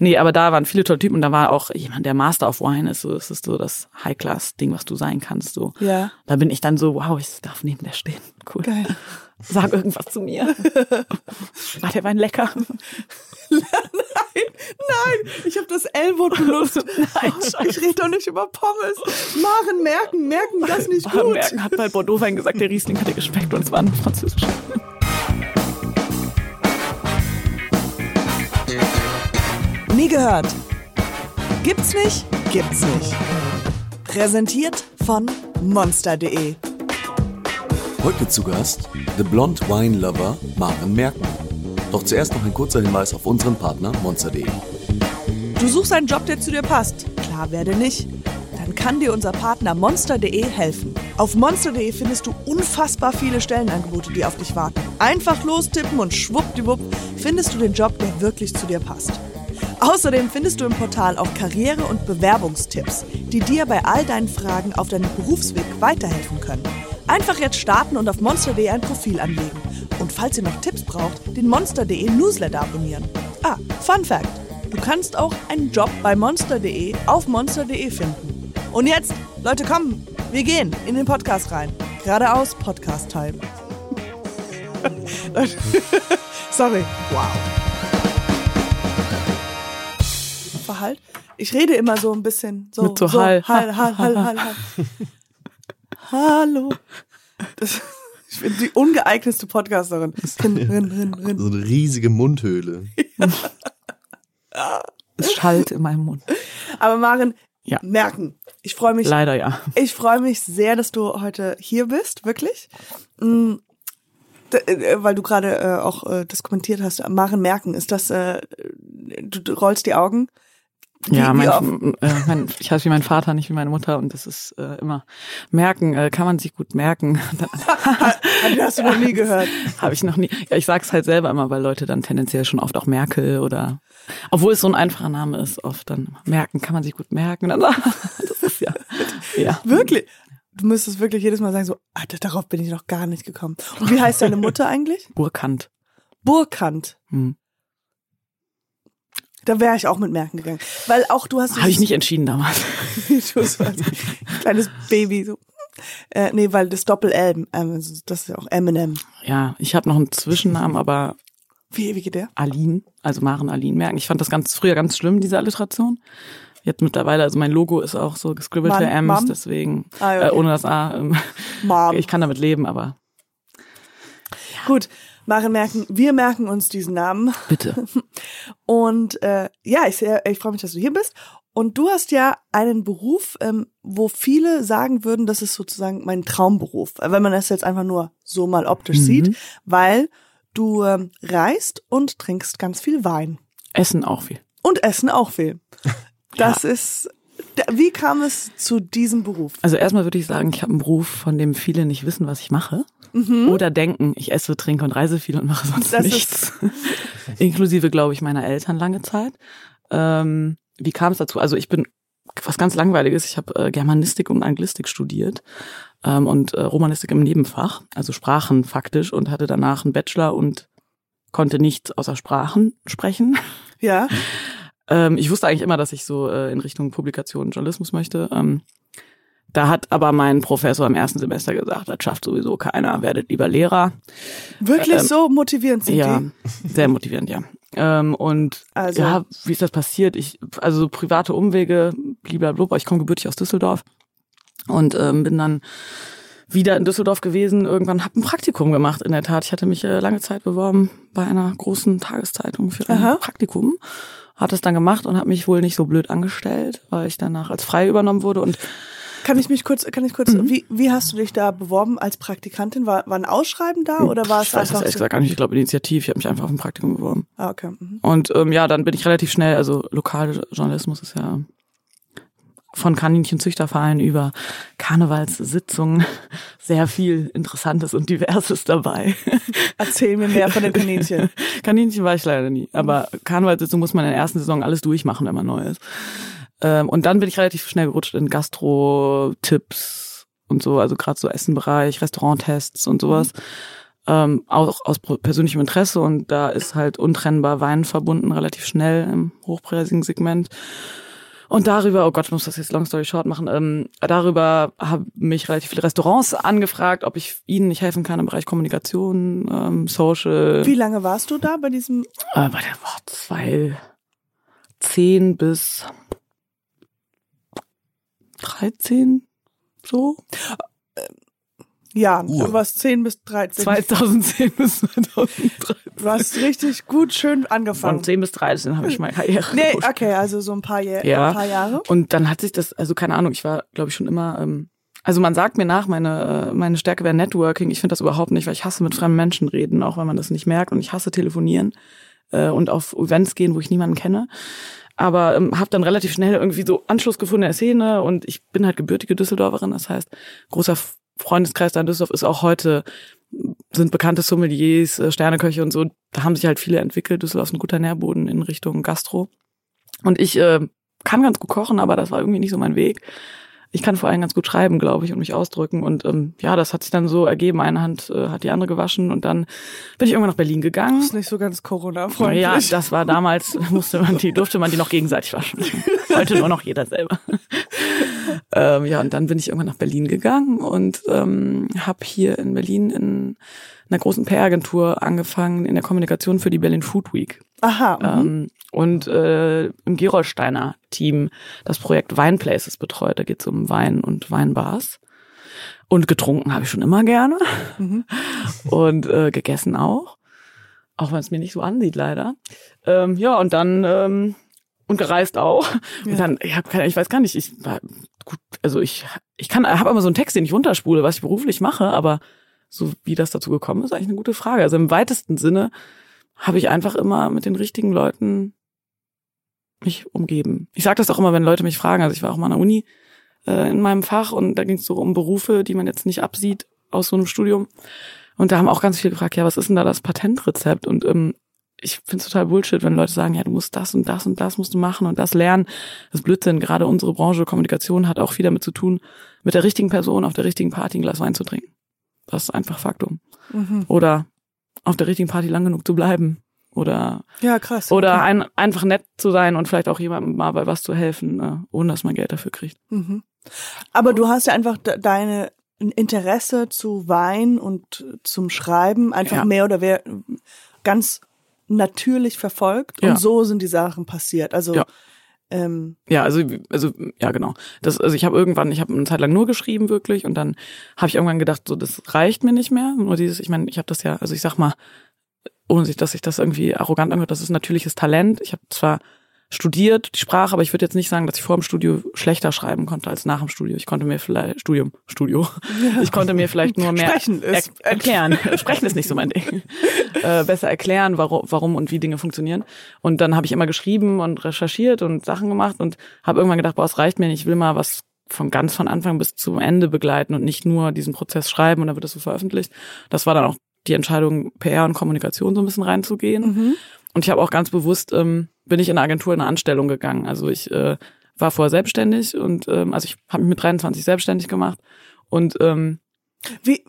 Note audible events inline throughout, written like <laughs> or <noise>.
Nee, aber da waren viele tolle Typen und da war auch jemand, der Master of Wine ist. So, das ist so das High-Class-Ding, was du sein kannst. So. Ja. Da bin ich dann so, wow, ich darf neben der stehen. Cool. Geil. <laughs> Sag irgendwas zu mir. <laughs> War der Wein lecker? <laughs> Nein, nein, ich habe das L-Wort benutzt. Nein, ich rede doch nicht über Pommes. Maren merken, merken das nicht gut. Merken hat bei Bordeaux Wein gesagt, der Riesling hat dir geschmeckt und es war ein französischer. Nie gehört. Gibt's nicht? Gibt's nicht. Präsentiert von monster.de. Heute zu Gast The Blond Wine Lover Maren Merken. Doch zuerst noch ein kurzer Hinweis auf unseren Partner monster.de. Du suchst einen Job, der zu dir passt. Klar, werde nicht. Dann kann dir unser Partner monster.de helfen. Auf monster.de findest du unfassbar viele Stellenangebote, die auf dich warten. Einfach lostippen und schwuppdiwupp findest du den Job, der wirklich zu dir passt. Außerdem findest du im Portal auch Karriere- und Bewerbungstipps, die dir bei all deinen Fragen auf deinem Berufsweg weiterhelfen können. Einfach jetzt starten und auf monster.de ein Profil anlegen. Und falls ihr noch Tipps braucht, den monster.de Newsletter abonnieren. Ah, Fun Fact: Du kannst auch einen Job bei monster.de auf monster.de finden. Und jetzt, Leute, kommen, wir gehen in den Podcast rein. Geradeaus Podcast-Time. <laughs> Sorry. Wow. Verhalt. Ich rede immer so ein bisschen so. Mit so Hall. Hall, Hall, Hall, Hall, Hall. <laughs> Hallo. Das, ich bin die ungeeignetste Podcasterin. Rin, rin, rin, rin. So eine riesige Mundhöhle. Es schallt in meinem Mund. Aber Maren, Ja. merken. Ich freue mich Leider ja. Ich freue mich sehr, dass du heute hier bist, wirklich. Äh, Weil du gerade äh, auch äh, das kommentiert hast, Maren merken, ist das, äh, du, du rollst die Augen? Ja, mein, äh, mein, ich heiße wie mein Vater, nicht wie meine Mutter und das ist äh, immer merken, äh, kann man sich gut merken. Hast du noch nie gehört. <laughs> Habe ich noch nie. Ja, ich sag's halt selber immer, weil Leute dann tendenziell schon oft auch Merkel oder obwohl es so ein einfacher Name ist, oft dann merken, kann man sich gut merken. <laughs> Das ist ja, ja. Wirklich? Du müsstest wirklich jedes Mal sagen, so, Alter, darauf bin ich noch gar nicht gekommen. Und wie heißt deine Mutter eigentlich? Burkant. Burkant. Hm. Da wäre ich auch mit merken gegangen. Weil auch du hast... Habe ich nicht entschieden damals. <laughs> Du so als kleines Baby so. Äh, nee, weil das Doppel-L, ähm, das ist ja auch Eminem. Ja, ich habe noch einen Zwischennamen, aber Wie, wie geht der? Aline, also Maren Aline merken. Ich fand das ganz früher ganz schlimm, diese Alliteration. Jetzt mittlerweile, also mein Logo ist auch so gescribbelte Mann, M's, Mom? deswegen Ah, ja, äh, okay. ohne das A. Ähm, Mom. <laughs> ich kann damit leben, aber Gut, Maren merken, wir merken uns diesen Namen. bitte. <laughs> Und äh, ja, ich, sehr- ich freue mich, dass du hier bist. Und du hast ja einen Beruf, ähm, wo viele sagen würden, das ist sozusagen mein Traumberuf, wenn man das jetzt einfach nur so mal optisch Mhm. sieht, weil du ähm, reist und trinkst ganz viel Wein. Essen auch viel. Und essen auch viel. <laughs> Das ist, da- wie kam es zu diesem Beruf? Also erstmal würde ich sagen, ich habe einen Beruf, von dem viele nicht wissen, was ich mache. Oder denken, ich esse, trinke und reise viel und mache sonst Mhm. Das nichts. <laughs> Inklusive, glaube ich, meiner Eltern lange Zeit. Ähm, wie kam es dazu? Also ich bin was ganz langweiliges. Ich habe äh, Germanistik und Anglistik studiert ähm, und äh, Romanistik im Nebenfach, also Sprachen faktisch und hatte danach einen Bachelor und konnte nichts außer Sprachen sprechen. <laughs> Ja, Ähm, ich wusste eigentlich immer, dass ich so äh, in Richtung Publikation und Journalismus möchte. Ähm, da hat aber mein Professor im ersten Semester gesagt, das schafft sowieso keiner, werdet lieber Lehrer. wirklich Ähm, so motivierend sind Ja, die. sehr motivierend, ja. Ähm, und Also- ja, wie ist das passiert? Ich, also so private Umwege, blablabla, ich komme gebürtig aus Düsseldorf und ähm, bin dann wieder in Düsseldorf gewesen, irgendwann habe ein Praktikum gemacht, in der Tat. Ich hatte mich äh, lange Zeit beworben bei einer großen Tageszeitung für ein Aha. Praktikum. Hat es dann gemacht und habe mich wohl nicht so blöd angestellt, weil ich danach als frei übernommen wurde und Kann ich mich kurz, kann ich kurz, Mhm. wie, wie hast du dich da beworben als Praktikantin? War, war ein Ausschreiben da oder war es ich weiß das einfach ehrlich so? gesagt gar nicht, ich glaube initiativ, ich habe mich einfach auf ein Praktikum beworben. Ah, okay. Mhm. Und ähm, ja, dann bin ich relativ schnell, also lokale Journalismus ist ja von Kaninchenzüchterverein über Karnevalssitzungen <laughs> sehr viel Interessantes und Diverses dabei. <laughs> Erzähl mir mehr von den Kaninchen. <laughs> Kaninchen war ich leider nie, aber Karnevalssitzung muss man in der ersten Saison alles durchmachen, wenn man neu ist. Ähm, und dann bin ich relativ schnell gerutscht in Gastro-Tipps und so, also gerade so Essenbereich, Restauranttests und sowas. ähm, auch aus persönlichem Interesse und da ist halt untrennbar Wein verbunden, relativ schnell im hochpreisigen Segment. Und darüber, oh Gott, ich muss das jetzt long story short machen, ähm, darüber haben mich relativ viele Restaurants angefragt, ob ich ihnen nicht helfen kann im Bereich Kommunikation, ähm, Social. Wie lange warst du da bei diesem? Äh, bei der war zwei, zehn bis 13, so. Ja, Uh. du warst 10 bis 13. 2010 bis 2013. Du hast richtig gut schön Von angefangen. 10 bis 13 habe ich meine Karriere. Nee, gepusht. okay, also so ein paar, Jahr, Ja. ein paar Jahre. Und dann hat sich das, also keine Ahnung, ich war, glaube ich, schon immer, ähm, also man sagt mir nach, meine, äh, meine Stärke wäre Networking. Ich finde das überhaupt nicht, weil ich hasse mit fremden Menschen reden, auch wenn man das nicht merkt. Und ich hasse telefonieren äh, und auf Events gehen, wo ich niemanden kenne. Aber ähm, habe dann relativ schnell irgendwie so Anschluss gefunden in der Szene und ich bin halt gebürtige Düsseldorferin. Das heißt, großer Freundeskreis da in Düsseldorf ist auch heute, sind bekannte Sommeliers, äh, Sterneköche und so. Da haben sich halt viele entwickelt. Düsseldorf ist ein guter Nährboden in Richtung Gastro. Und ich äh, kann ganz gut kochen, aber das war irgendwie nicht so mein Weg. Ich kann vor allem ganz gut schreiben, glaube ich, und mich ausdrücken. Und ähm, ja, das hat sich dann so ergeben. Eine Hand äh, hat die andere gewaschen und dann bin ich irgendwann nach Berlin gegangen. Das ist nicht so ganz Corona-freundlich. Ja, das war damals, <laughs> musste man die, durfte man die noch gegenseitig waschen. <laughs> Heute nur noch jeder selber. ähm, ja, und dann bin ich irgendwann nach Berlin gegangen und ähm, habe hier in Berlin in einer großen PR-Agentur angefangen in der Kommunikation für die Berlin Food Week. Aha. mhm. Ähm, und äh, im Gerolsteiner Team das Projekt Wine Places betreut. Da geht es um Wein und Weinbars. Und getrunken habe ich schon immer gerne. Mhm. <laughs> Und äh, gegessen auch. Auch wenn es mir nicht so ansieht, leider. Ähm, ja, und dann ähm, und gereist auch. Ja. Und dann, ich habe keine, ich weiß gar nicht, ich war gut, also ich, ich kann, habe immer so einen Text, den ich runterspule, was ich beruflich mache, aber so wie das dazu gekommen ist, eigentlich eine gute Frage. Also im weitesten Sinne habe ich einfach immer mit den richtigen Leuten mich umgeben. Ich sage das auch immer, wenn Leute mich fragen. Also ich war auch mal an der Uni äh, in meinem Fach und da ging es so um Berufe, die man jetzt nicht absieht aus so einem Studium. Und da haben auch ganz viele gefragt, ja, was ist denn da das Patentrezept? Und ähm, ich finde es total Bullshit, wenn Leute sagen, ja, du musst das und das und das musst du machen und das lernen. Das ist Blödsinn. Gerade unsere Branche Kommunikation hat auch viel damit zu tun, mit der richtigen Person auf der richtigen Party ein Glas Wein zu trinken. Das ist einfach Faktum. Mhm. Oder auf der richtigen Party lang genug zu bleiben. Oder Ja, krass. oder Okay. ein, einfach nett zu sein und vielleicht auch jemandem mal bei was zu helfen, äh, ohne dass man Geld dafür kriegt. Mhm. Aber du hast ja einfach de deine Interesse zu Wein und zum Schreiben einfach Ja. mehr oder wer ganz natürlich verfolgt Ja. und so sind die Sachen passiert. Also Ja. Ähm, Ja, also also ja genau. Das also ich habe irgendwann, ich habe eine Zeit lang nur geschrieben wirklich und dann habe ich irgendwann gedacht, so das reicht mir nicht mehr. Nur dieses, ich meine, ich habe das ja, also ich sag mal, ohne sich, dass sich das irgendwie arrogant anhört, das ist natürliches Talent. Ich habe zwar studiert die Sprache, aber ich würde jetzt nicht sagen, dass ich vor dem Studio schlechter schreiben konnte als nach dem Studio. Ich konnte mir vielleicht Studium, Studio. Ich konnte mir vielleicht nur mehr Sprechen ist- er erklären. Sprechen ist nicht so mein Ding. Äh, besser erklären, warum, warum und wie Dinge funktionieren. Und dann habe ich immer geschrieben und recherchiert und Sachen gemacht und habe irgendwann gedacht, boah, es reicht mir nicht. Ich will mal was von ganz von Anfang bis zum Ende begleiten und nicht nur diesen Prozess schreiben und dann wird das so veröffentlicht. Das war dann auch die Entscheidung, PR und Kommunikation so ein bisschen reinzugehen. mhm. Und ich habe auch ganz bewusst, ähm, bin ich in eine Agentur in eine Anstellung gegangen. Also ich äh, war vorher selbstständig und ähm, also ich habe mich mit 23 selbstständig gemacht. Und ähm, wie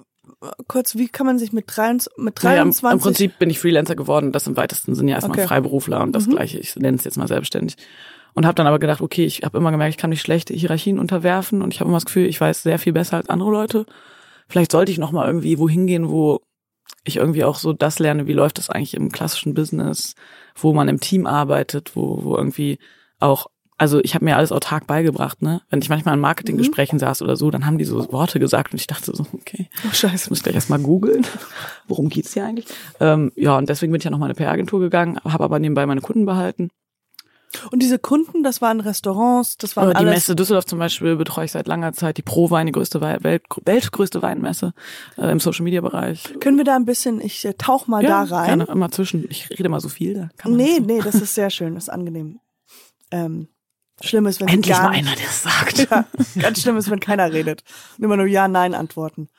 kurz, wie kann man sich mit, 23, mit naja, im, 23 im Prinzip bin ich Freelancer geworden. Das im weitesten Sinne ja erstmal Okay. Freiberufler und das Mhm. gleiche, ich nenne es jetzt mal selbstständig. Und habe dann aber gedacht, okay, ich habe immer gemerkt, ich kann mich schlechte Hierarchien unterwerfen und ich habe immer das Gefühl, ich weiß sehr viel besser als andere Leute. Vielleicht sollte ich noch mal irgendwie wohin gehen, wo ich irgendwie auch so das lerne, wie läuft das eigentlich im klassischen Business, wo man im Team arbeitet, wo, wo irgendwie auch, also ich habe mir alles autark beigebracht, ne? Wenn ich manchmal in Marketinggesprächen saß oder so, dann haben die so Worte gesagt und ich dachte so, okay, Oh, scheiße. ich muss gleich erstmal googeln, worum geht's hier eigentlich? Ähm, ja, und deswegen bin ich ja noch mal in eine PR-Agentur gegangen, habe aber nebenbei meine Kunden behalten. Und diese Kunden, das waren Restaurants, das waren Aber die alles Messe Düsseldorf zum Beispiel betreue ich seit langer Zeit, die Pro-Wein, die größte Welt, weltgrößte Weinmesse äh, im Social-Media-Bereich. Können wir da ein bisschen, ich äh, tauch mal da rein. Gerne, immer zwischen. Ich rede mal so viel. Da kann man Nee, nicht nee, das ist sehr schön, das ist angenehm. Ähm, schlimm ist, wenn. Endlich gar mal einer, der es sagt. <laughs> Ja, ganz schlimm ist, wenn keiner redet. Und immer nur Ja, Nein antworten.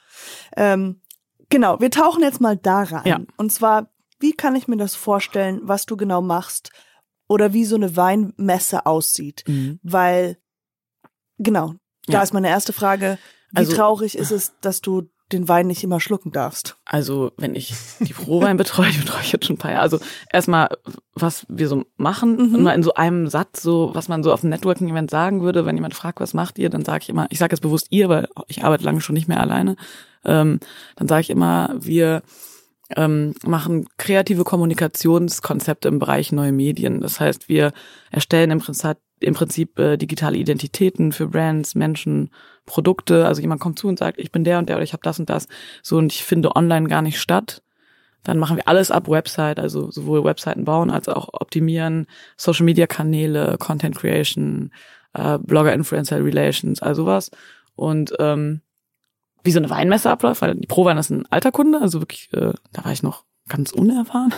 Ähm, genau, wir tauchen jetzt mal da rein. Ja. Und zwar, wie kann ich mir das vorstellen, was du genau machst oder wie so eine Weinmesse aussieht? Mhm. Weil, genau, da Ja. ist meine erste Frage. Wie Also- traurig ist es, dass du den Wein nicht immer schlucken darfst. Also, wenn ich die Prowein betreue, <laughs> die betreue ich jetzt schon ein paar Jahre. Also, erstmal, was wir so machen, Mhm. mal in so einem Satz, so, was man so auf einem Networking-Event sagen würde, wenn jemand fragt, was macht ihr, dann sage ich immer, ich sage jetzt bewusst ihr, weil ich arbeite lange schon nicht mehr alleine, ähm, dann sage ich immer, wir ähm, machen kreative Kommunikationskonzepte im Bereich neue Medien. Das heißt, wir erstellen im Prinzip, im Prinzip äh, digitale Identitäten für Brands, Menschen, Produkte. Also jemand kommt zu und sagt, ich bin der und der oder ich habe das und das. So und ich finde online gar nicht statt. Dann machen wir alles ab Website, also sowohl Webseiten bauen als auch optimieren, Social Media Kanäle, Content Creation, äh, Blogger Influencer Relations, also sowas. Und ähm, wie so eine Weinmesse abläuft, weil die Prowein ist ein alter Kunde, also wirklich, äh, da war ich noch ganz unerfahren.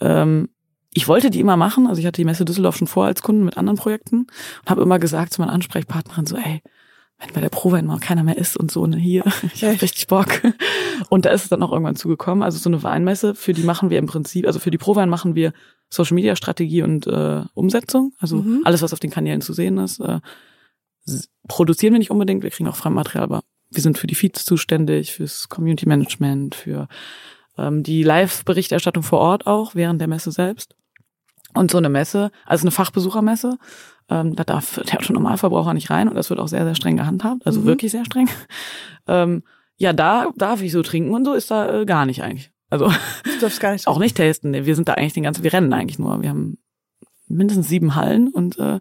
Ähm, ich wollte die immer machen, also ich hatte die Messe Düsseldorf schon vor als Kunden mit anderen Projekten und habe immer gesagt zu meiner Ansprechpartnerin so, ey, wenn bei der Prowein mal keiner mehr ist und so, ne, hier, <laughs> ich hab richtig Bock. Und da ist es dann auch irgendwann zugekommen. Also so eine Weinmesse, für die machen wir im Prinzip, also für die Prowein machen wir Social Media Strategie und äh, Umsetzung, also Mhm. alles, was auf den Kanälen zu sehen ist, äh, produzieren wir nicht unbedingt, wir kriegen auch Fremdmaterial, aber wir sind für die Feeds zuständig, fürs Community Management, für ähm, die Live-Berichterstattung vor Ort auch, während der Messe selbst. Und so eine Messe, also eine Fachbesuchermesse, ähm, da darf der Otto <laughs> Normalverbraucher nicht rein und das wird auch sehr, sehr streng gehandhabt, also Mhm. wirklich sehr streng. Ähm, ja, da darf ich so trinken und so ist da äh, gar nicht eigentlich. Also Du darfst gar nicht <laughs> auch nicht tasten. Nee, Wir sind da eigentlich den ganzen, wir rennen eigentlich nur. Wir haben mindestens sieben Hallen und äh,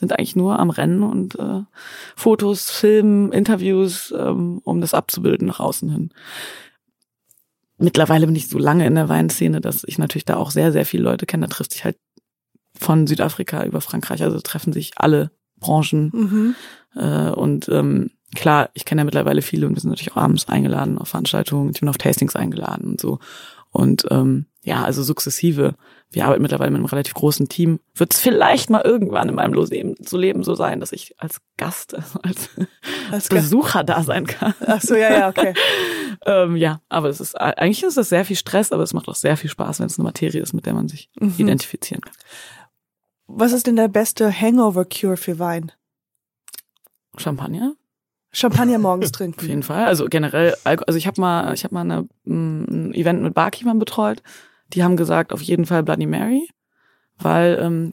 sind eigentlich nur am Rennen und äh, Fotos, Filmen, Interviews, ähm, um das abzubilden nach außen hin. Mittlerweile bin ich so lange in der Weinszene, dass ich natürlich da auch sehr, sehr viele Leute kenne. Da trifft sich halt von Südafrika über Frankreich, also treffen sich alle Branchen Mhm. äh, und ähm, klar, ich kenne ja mittlerweile viele und wir sind natürlich auch abends eingeladen auf Veranstaltungen, ich bin auf Tastings eingeladen und so. Und ähm, ja, also sukzessive. Wir arbeiten mittlerweile mit einem relativ großen Team. Wird es vielleicht mal irgendwann in meinem Leben, so Leben so sein, dass ich als Gast, <laughs> als Als. Besucher da sein kann. Ach so, ja, ja, okay. <laughs> ähm, ja, aber es ist eigentlich ist es sehr viel Stress, aber es macht auch sehr viel Spaß, wenn es eine Materie ist, mit der man sich Mhm. identifizieren kann. Was ist denn der beste Hangover-Cure für Wein? Champagner? Champagner morgens <laughs> Auf trinken. jeden Fall. Also generell, also ich habe mal, ich habe mal eine, mm, ein Event mit Barkeepern betreut. Die haben gesagt, auf jeden Fall Bloody Mary, weil ähm,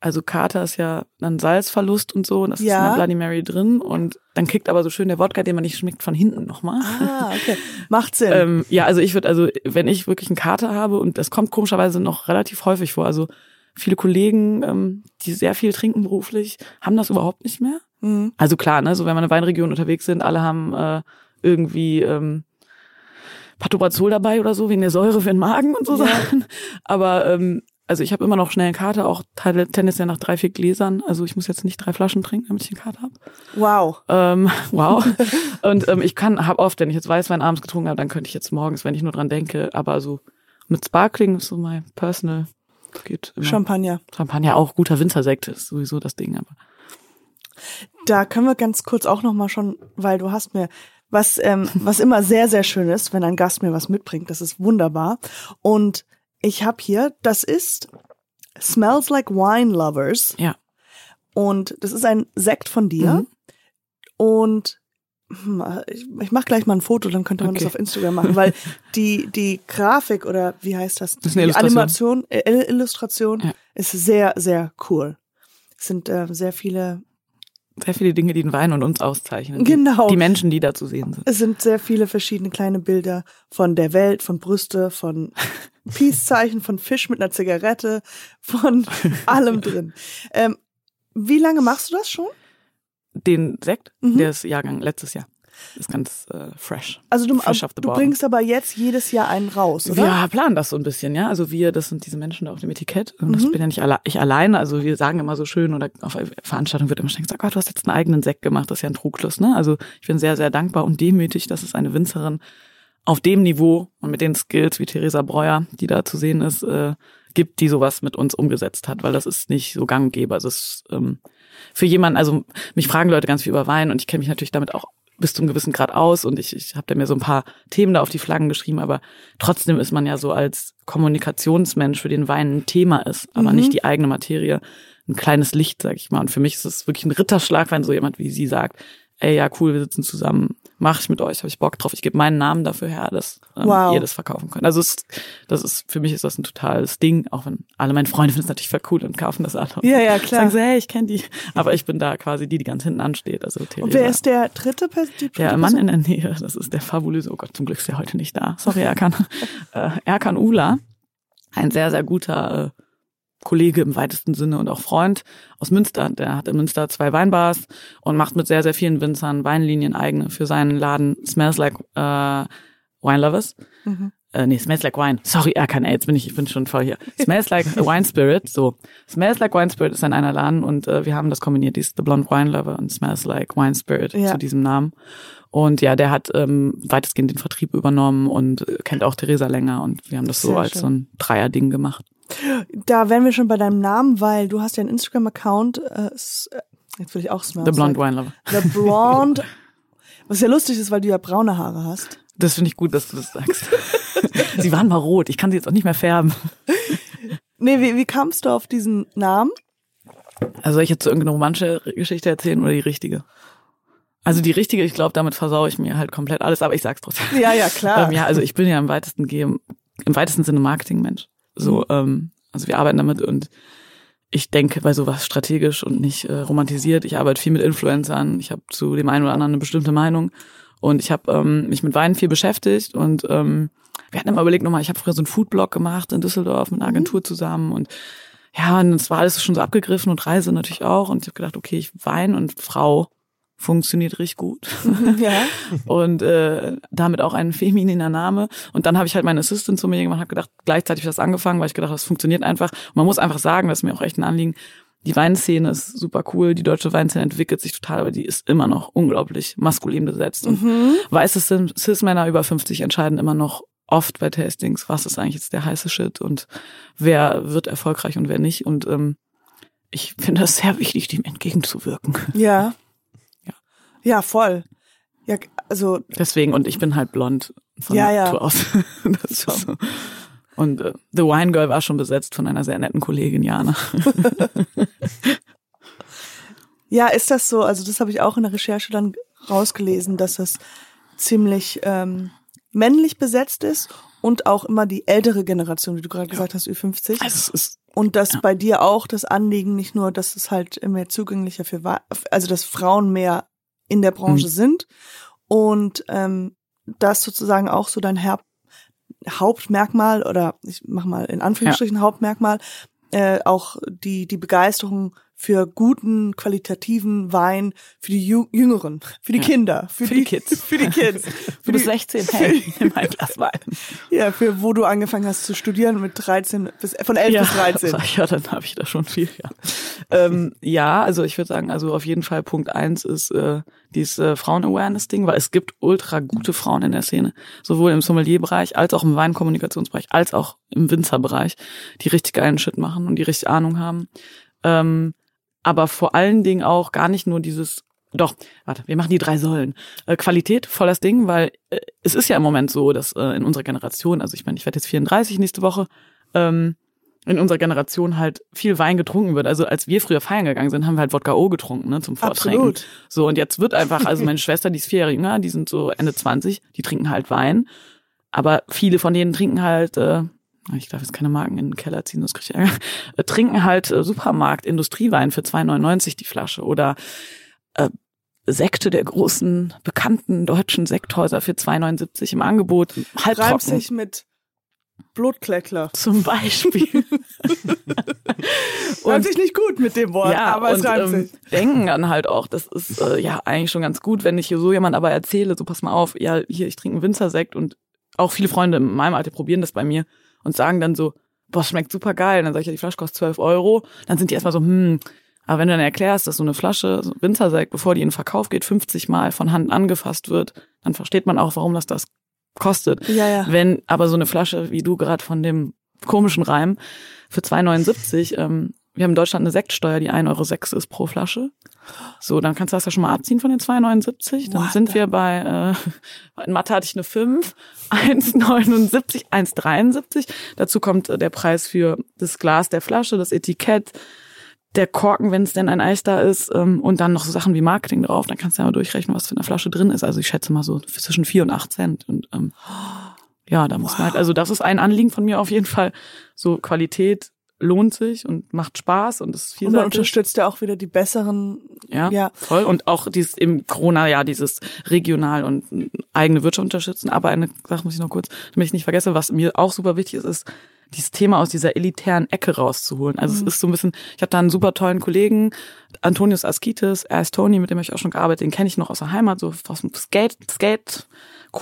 also Kater ist ja dann Salzverlust und so, und das ist Ja. in der Bloody Mary drin und dann kickt aber so schön der Wodka, den man nicht schmeckt, von hinten nochmal. Ah, okay. <laughs> Macht Sinn. Ähm, ja, also ich würde, also wenn ich wirklich einen Kater habe und das kommt komischerweise noch relativ häufig vor, also viele Kollegen, ähm, die sehr viel trinken beruflich, haben das überhaupt nicht mehr. Mhm. Also klar, ne, so wenn wir in einer Weinregion unterwegs sind, alle haben äh, irgendwie ähm, Patobazol dabei oder so, wegen der Säure für den Magen und so Ja. Sachen. Aber ähm, also ich habe immer noch schnell eine Karte, auch tendenziell nach drei, vier Gläsern. Also ich muss jetzt nicht drei Flaschen trinken, damit ich eine Karte habe. Wow. Ähm, <laughs> wow. und ähm, ich kann, habe oft, wenn ich jetzt Weißwein abends getrunken habe, dann könnte ich jetzt morgens, wenn ich nur dran denke, aber so mit Sparkling ist so mein Personal geht immer. Champagner. Champagner auch guter Wintersekt ist sowieso das Ding, aber Da können wir ganz kurz auch noch mal schon, weil du hast mir was, ähm, was immer sehr, sehr schön ist, wenn ein Gast mir was mitbringt. Das ist wunderbar. Und ich habe hier, das ist Smells Like Wine Lovers. ja. Und das ist ein Sekt von dir. Mhm. Und hm, ich, ich mache gleich mal ein Foto, dann könnte man Okay. das auf Instagram machen, weil <laughs> die, die Grafik oder wie heißt das? Das ist eine die Illustration. Animation, äh, Illustration Ja. ist sehr, sehr cool. Es sind äh, sehr viele sehr viele Dinge, die den Wein und uns auszeichnen. Genau. Die, Menschen, die da zu sehen sind. Es sind sehr viele verschiedene kleine Bilder von der Welt, von Brüste, von <laughs> Peace-Zeichen, von Fisch mit einer Zigarette, von <laughs> allem drin. Ähm, wie lange machst du das schon? Den Sekt, Mhm. der ist Jahrgang letztes Jahr. Ist ganz äh, fresh. Also du, Fresh the du bringst aber jetzt jedes Jahr einen raus, oder? Wir planen das so ein bisschen, ja. Also wir, das sind diese Menschen da auf dem Etikett. Und das Mhm. bin ja nicht alle, ich alleine. Also wir sagen immer so schön oder auf Veranstaltungen wird immer schnell gesagt, oh, du hast jetzt einen eigenen Sekt gemacht. Das ist ja ein Trugschluss, ne? Also ich bin sehr, sehr dankbar und demütig, dass es eine Winzerin auf dem Niveau und mit den Skills wie Theresa Breuer, die da zu sehen ist, äh, gibt, die sowas mit uns umgesetzt hat, weil das ist nicht so gang und gäbe. Also es ist ähm, für jemanden, also mich fragen Leute ganz viel über Wein und ich kenne mich natürlich damit auch bis zum gewissen Grad aus und ich, ich habe da mir so ein paar Themen da auf die Flaggen geschrieben, aber trotzdem ist man ja so als Kommunikationsmensch für den Wein ein Thema ist, aber Mhm. nicht die eigene Materie, ein kleines Licht, sag ich mal. Und für mich ist es wirklich ein Ritterschlag, wenn so jemand wie sie sagt, ey, ja, cool, wir sitzen zusammen, mache ich mit euch, habe ich Bock drauf, ich gebe meinen Namen dafür her, dass ähm, Wow. ihr das verkaufen könnt. Also es, das ist, für mich ist das ein totales Ding, auch wenn alle meine Freunde finden es natürlich voll cool und kaufen das alle. Ja, ja, klar. Sagen sie, hey, ich kenne die. Aber ich bin da quasi die, die ganz hinten ansteht. Also Theresa. Und wer ist der dritte Person? Der Mann in der Nähe, das ist der fabulöse, oh Gott, zum Glück ist er heute nicht da. Sorry, <laughs> Erkan. äh, Erkan Ula, ein sehr, sehr guter äh, Kollege im weitesten Sinne und auch Freund aus Münster. Der hat in Münster zwei Weinbars und macht mit sehr, sehr vielen Winzern Weinlinien eigene für seinen Laden Smells Like äh, Wine Lovers. Mhm. Äh, nee, Smells Like Wine. Sorry, Erkan, ey, jetzt bin ich, ich bin schon voll hier. Smells Like <laughs> Wine Spirit, so. Smells Like Wine Spirit ist in einer Laden und äh, wir haben das kombiniert, die ist The Blonde Wine Lover und Smells Like Wine Spirit Ja. zu diesem Namen. Und ja, der hat ähm, weitestgehend den Vertrieb übernommen und äh, kennt auch Theresa länger und wir haben das so Sehr als schön. so ein Dreier-Ding gemacht. Da wären wir schon bei deinem Namen, weil du hast ja einen Instagram-Account. Äh, äh, jetzt will ich auch Smells The Blonde Wine Lover. The <laughs> Blonde. Was ja lustig ist, weil du ja braune Haare hast. Das finde ich gut, dass du das sagst. sie waren mal rot, ich kann sie jetzt auch nicht mehr färben. Nee, wie, wie kamst du auf diesen Namen? Also soll ich jetzt so irgendeine romantische Geschichte erzählen oder die richtige? Also die richtige, ich glaube, damit versaue ich mir halt komplett alles, aber ich sag's trotzdem. Ja, ja, klar. Ähm, ja, also ich bin ja im weitesten im weitesten Sinne Marketingmensch. So, ähm, also wir arbeiten damit und ich denke bei sowas strategisch und nicht äh, romantisiert. Ich arbeite viel mit Influencern. Ich habe zu dem einen oder anderen eine bestimmte Meinung und ich habe ähm, mich mit Wein viel beschäftigt und ähm, wir hatten immer überlegt nochmal, ich habe früher so einen Foodblog gemacht in Düsseldorf mit einer Agentur zusammen und ja, und es war alles schon so abgegriffen und Reise natürlich auch und ich habe gedacht, okay, ich Wein und Frau funktioniert richtig gut ja. <laughs> und äh, damit auch ein femininer Name. Und dann habe ich halt meine Assistant zu mir gemacht, habe gedacht, gleichzeitig das angefangen, weil ich gedacht, das funktioniert einfach. Und man muss einfach sagen, das ist mir auch echt ein Anliegen. Die Weinszene ist super cool, die deutsche Weinszene entwickelt sich total, aber die ist immer noch unglaublich maskulin besetzt. Und weiße Cis- Cis-Männer über 50 entscheiden immer noch oft bei Tastings, was ist eigentlich jetzt der heiße Shit und wer wird erfolgreich und wer nicht. Und ähm, ich finde das sehr wichtig, dem entgegenzuwirken. Ja. Ja. Voll. Ja, also, Deswegen, und ich bin halt blond von Ja, ja. Natur aus. <laughs> das ist so. Und äh, The Wine Girl war schon besetzt von einer sehr netten Kollegin, Jana. <laughs> ja, ist das so? Also, das habe ich auch in der Recherche dann rausgelesen, dass das ziemlich ähm, männlich besetzt ist und auch immer die ältere Generation, wie du gerade gesagt hast, Ü50. Also es ist Und dass Ja. bei dir auch das Anliegen nicht nur, dass es halt mehr zugänglicher für, also dass Frauen mehr in der Branche Mhm. sind und ähm, das sozusagen auch so dein Her Hauptmerkmal oder ich mach mal in Anführungsstrichen Hauptmerkmal äh, auch die die Begeisterung für guten qualitativen Wein für die Ju Jüngeren, für die Ja. Kinder, für, Für die Kids. <laughs> für die Kids, Du bist 16, hey, <laughs> nimm ein Glas Wein. ja, für wo du angefangen hast zu studieren mit 13 bis von 11 bis 13. sag ich, ja, dann habe ich da schon viel, ja. ähm, ja, also ich würde sagen, also auf jeden Fall Punkt eins ist äh, dieses äh, Frauen-Awareness-Ding, weil es gibt ultra gute Frauen in der Szene, sowohl im Sommelier-Bereich, als auch im Weinkommunikationsbereich, als auch im Winzerbereich, die richtig geilen Shit machen und die richtig Ahnung haben. Ähm, aber vor allen Dingen auch gar nicht nur dieses doch, warte, wir machen die drei Säulen. Äh, Qualität, voll das Ding, weil äh, es ist ja im Moment so, dass äh, in unserer Generation, also ich meine, ich werde jetzt 34 nächste Woche, ähm, in unserer Generation halt viel Wein getrunken wird. Also als wir früher feiern gegangen sind, haben wir halt Wodka O getrunken, ne, zum Vortrinken. Absolut. So, und jetzt wird einfach, also meine <laughs> Schwester, die ist vier Jahre jünger, die sind so Ende 20, die trinken halt Wein. Aber viele von denen trinken halt, äh, ich darf jetzt keine Marken in den Keller ziehen, das kriege ich Ärger, äh, trinken halt äh, Supermarkt, Industriewein für 2,99 die Flasche oder äh, Sekte der großen, bekannten deutschen Sekthäuser für 2,79 im Angebot, Reimt halbtrocken. sich mit Blutkleckler. Zum Beispiel. <laughs> Reimt sich nicht gut mit dem Wort, ja, aber es und reimt ähm, sich. denken dann halt auch, das ist äh, ja eigentlich schon ganz gut, wenn ich hier so jemand aber erzähle, so pass mal auf, ja, hier, ich trinke einen Winzersekt und auch viele Freunde in meinem Alter probieren das bei mir und sagen dann so, boah, schmeckt super geil. Dann sage ich, ja, die Flasche kostet 12 Euro. Dann sind die erstmal so, hm, aber wenn du dann erklärst, dass so eine Flasche so Winzersekt, bevor die in den Verkauf geht, 50 Mal von Hand angefasst wird, dann versteht man auch, warum das das kostet. Ja, ja. Wenn aber so eine Flasche, wie du gerade von dem komischen Reim, für 2,79, ähm, wir haben in Deutschland eine Sektsteuer, die 1,06 Euro ist pro Flasche. So, dann kannst du das ja schon mal abziehen von den 2,79. Dann What sind wir bei, äh, <laughs> in Mathe hatte ich eine 5, 1,79, 1,73. Dazu kommt äh, der Preis für das Glas der Flasche, das Etikett, der Korken, wenn es denn ein Eis da ist, ähm, und dann noch so Sachen wie Marketing drauf, dann kannst du ja mal durchrechnen, was für eine Flasche drin ist. Also ich schätze mal so zwischen vier und acht Cent. Und ähm, ja, da muss man halt, also das ist ein Anliegen von mir auf jeden Fall. So Qualität lohnt sich und macht Spaß und ist Und man vielseitig. unterstützt ja auch wieder die besseren. Ja, Ja. voll. Und auch dieses im Corona-Jahr, dieses regional und eigene Wirtschaft unterstützen. Aber eine Sache muss ich noch kurz, damit ich nicht vergesse, was mir auch super wichtig ist, ist, dieses Thema aus dieser elitären Ecke rauszuholen. Also es ist so ein bisschen, ich habe da einen super tollen Kollegen, Antonius Askitis, er ist Tony, mit dem habe ich auch schon gearbeitet, den kenne ich noch aus der Heimat, so aus dem Skate, Skate,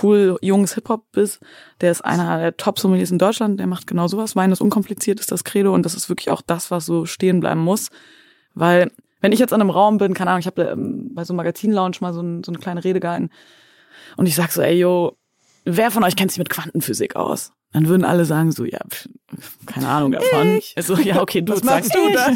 cool, junges Hip-Hop bis. Der ist einer der Top-Sommeliers in Deutschland, der macht genau sowas. Wein ist unkompliziert, ist das Credo und das ist wirklich auch das, was so stehen bleiben muss. Weil, wenn ich jetzt an einem Raum bin, keine Ahnung, ich habe ähm, bei so einem Magazin-Lounge mal so, ein, so eine kleine Rede gehalten und ich sag so, ey, yo, wer von euch kennt sich mit Quantenphysik aus? Dann würden alle sagen so, ja, pf, keine Ahnung davon. Ich. <laughs> Also, ja, okay, du Was sagst du da?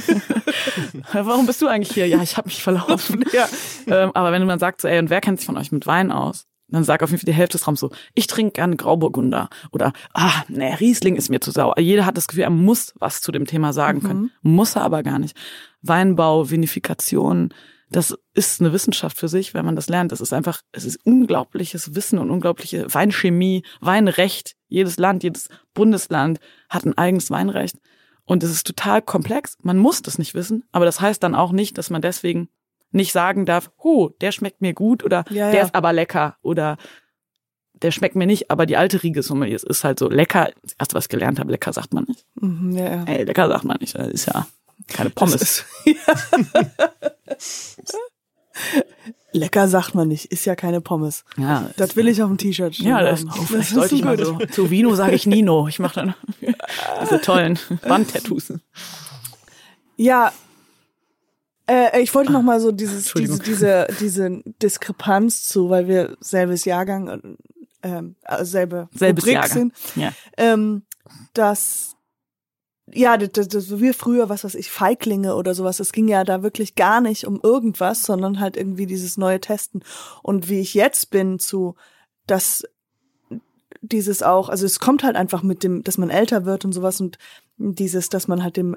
<laughs> <laughs> Warum bist du eigentlich hier? Ja, ich habe mich verlaufen. Ja. ähm, aber wenn man sagt so, ey, und wer kennt sich von euch mit Wein aus? Dann sagt auf jeden Fall die Hälfte des Raums so, ich trinke gerne Grauburgunder. Oder, ah, nee, Riesling ist mir zu sauer. Jeder hat das Gefühl, er muss was zu dem Thema sagen können. Muss er aber gar nicht. Weinbau, Vinifikation, das ist eine Wissenschaft für sich, wenn man das lernt. Das ist einfach, es ist unglaubliches Wissen und unglaubliche Weinchemie, Weinrecht. Jedes Land, jedes Bundesland hat ein eigenes Weinrecht. Und es ist total komplex. Man muss das nicht wissen, aber das heißt dann auch nicht, dass man deswegen nicht sagen darf, oh, der schmeckt mir gut oder Ja, der ja. ist aber lecker oder der schmeckt mir nicht, aber die alte Riege Sommelier ist halt so lecker. Das erste, was ich gelernt habe, lecker sagt man nicht. Mhm, ja, ja. Ey, lecker sagt man nicht. Das ist ja keine Pommes. Das ist, <laughs> Lecker sagt man nicht, ist ja keine Pommes. ja, Das will ich auf dem T-Shirt ja, das, oh, vielleicht ist sollte ich mal gut. so. Zu Vino sage ich Nino. Ich mache dann <laughs> diese tollen <laughs> Wandtattoos. Ja, äh, ich wollte noch mal so dieses, diese, diese, diese Diskrepanz zu, weil wir selbes Jahrgang, ähm, äh, selbe Selbes Rubrik Jahrgang. sind, Ja. ähm, dass ja, das, das, wir früher, was weiß ich, Feiglinge oder sowas, es ging ja da wirklich gar nicht um irgendwas, sondern halt irgendwie dieses neue Testen. Und wie ich jetzt bin zu, dass dieses auch, also es kommt halt einfach mit dem, dass man älter wird und sowas und dieses, dass man halt dem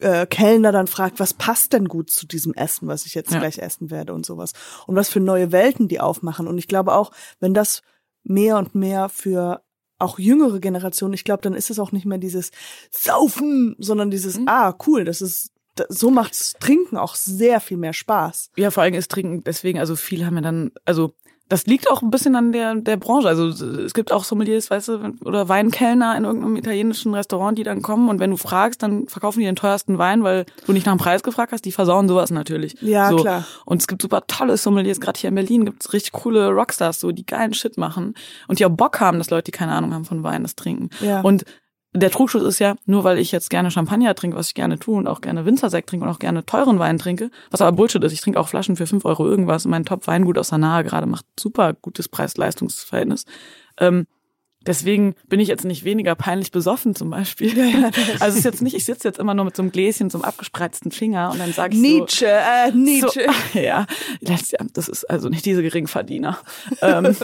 äh, Kellner dann fragt, was passt denn gut zu diesem Essen, was ich jetzt Ja. gleich essen werde und sowas. Und was für neue Welten die aufmachen. Und ich glaube auch, wenn das mehr und mehr für auch jüngere Generationen, ich glaube, dann ist es auch nicht mehr dieses Saufen, sondern dieses, Mhm. ah, cool, das ist, so macht's Trinken auch sehr viel mehr Spaß. Ja, vor allem ist Trinken deswegen, also viele haben ja dann, also das liegt auch ein bisschen an der, der Branche. Also es gibt auch Sommeliers, weißt du, oder Weinkellner in irgendeinem italienischen Restaurant, die dann kommen und wenn du fragst, dann verkaufen die den teuersten Wein, weil du nicht nach dem Preis gefragt hast, die versauen sowas natürlich. Ja, so. klar. Und es gibt super tolle Sommeliers, gerade hier in Berlin gibt's richtig coole Rockstars, so die geilen Shit machen und die auch Bock haben, dass Leute, die keine Ahnung haben von Wein, das trinken. Ja. Und der Trugschluss ist ja, nur weil ich jetzt gerne Champagner trinke, was ich gerne tue und auch gerne Winzersekt trinke und auch gerne teuren Wein trinke, was aber Bullshit ist. Ich trinke auch Flaschen für fünf Euro irgendwas. Mein Top-Weingut aus der Nahe gerade macht super gutes Preis-Leistungs-Verhältnis. Ähm, deswegen bin ich jetzt nicht weniger peinlich besoffen zum Beispiel. <laughs> Also es ist jetzt nicht, ich sitze jetzt immer nur mit so einem Gläschen, so einem abgespreizten Finger und dann sage ich so, Nietzsche, äh, Nietzsche. so, <laughs> ja, das, das ist also nicht diese Geringverdiener. ähm,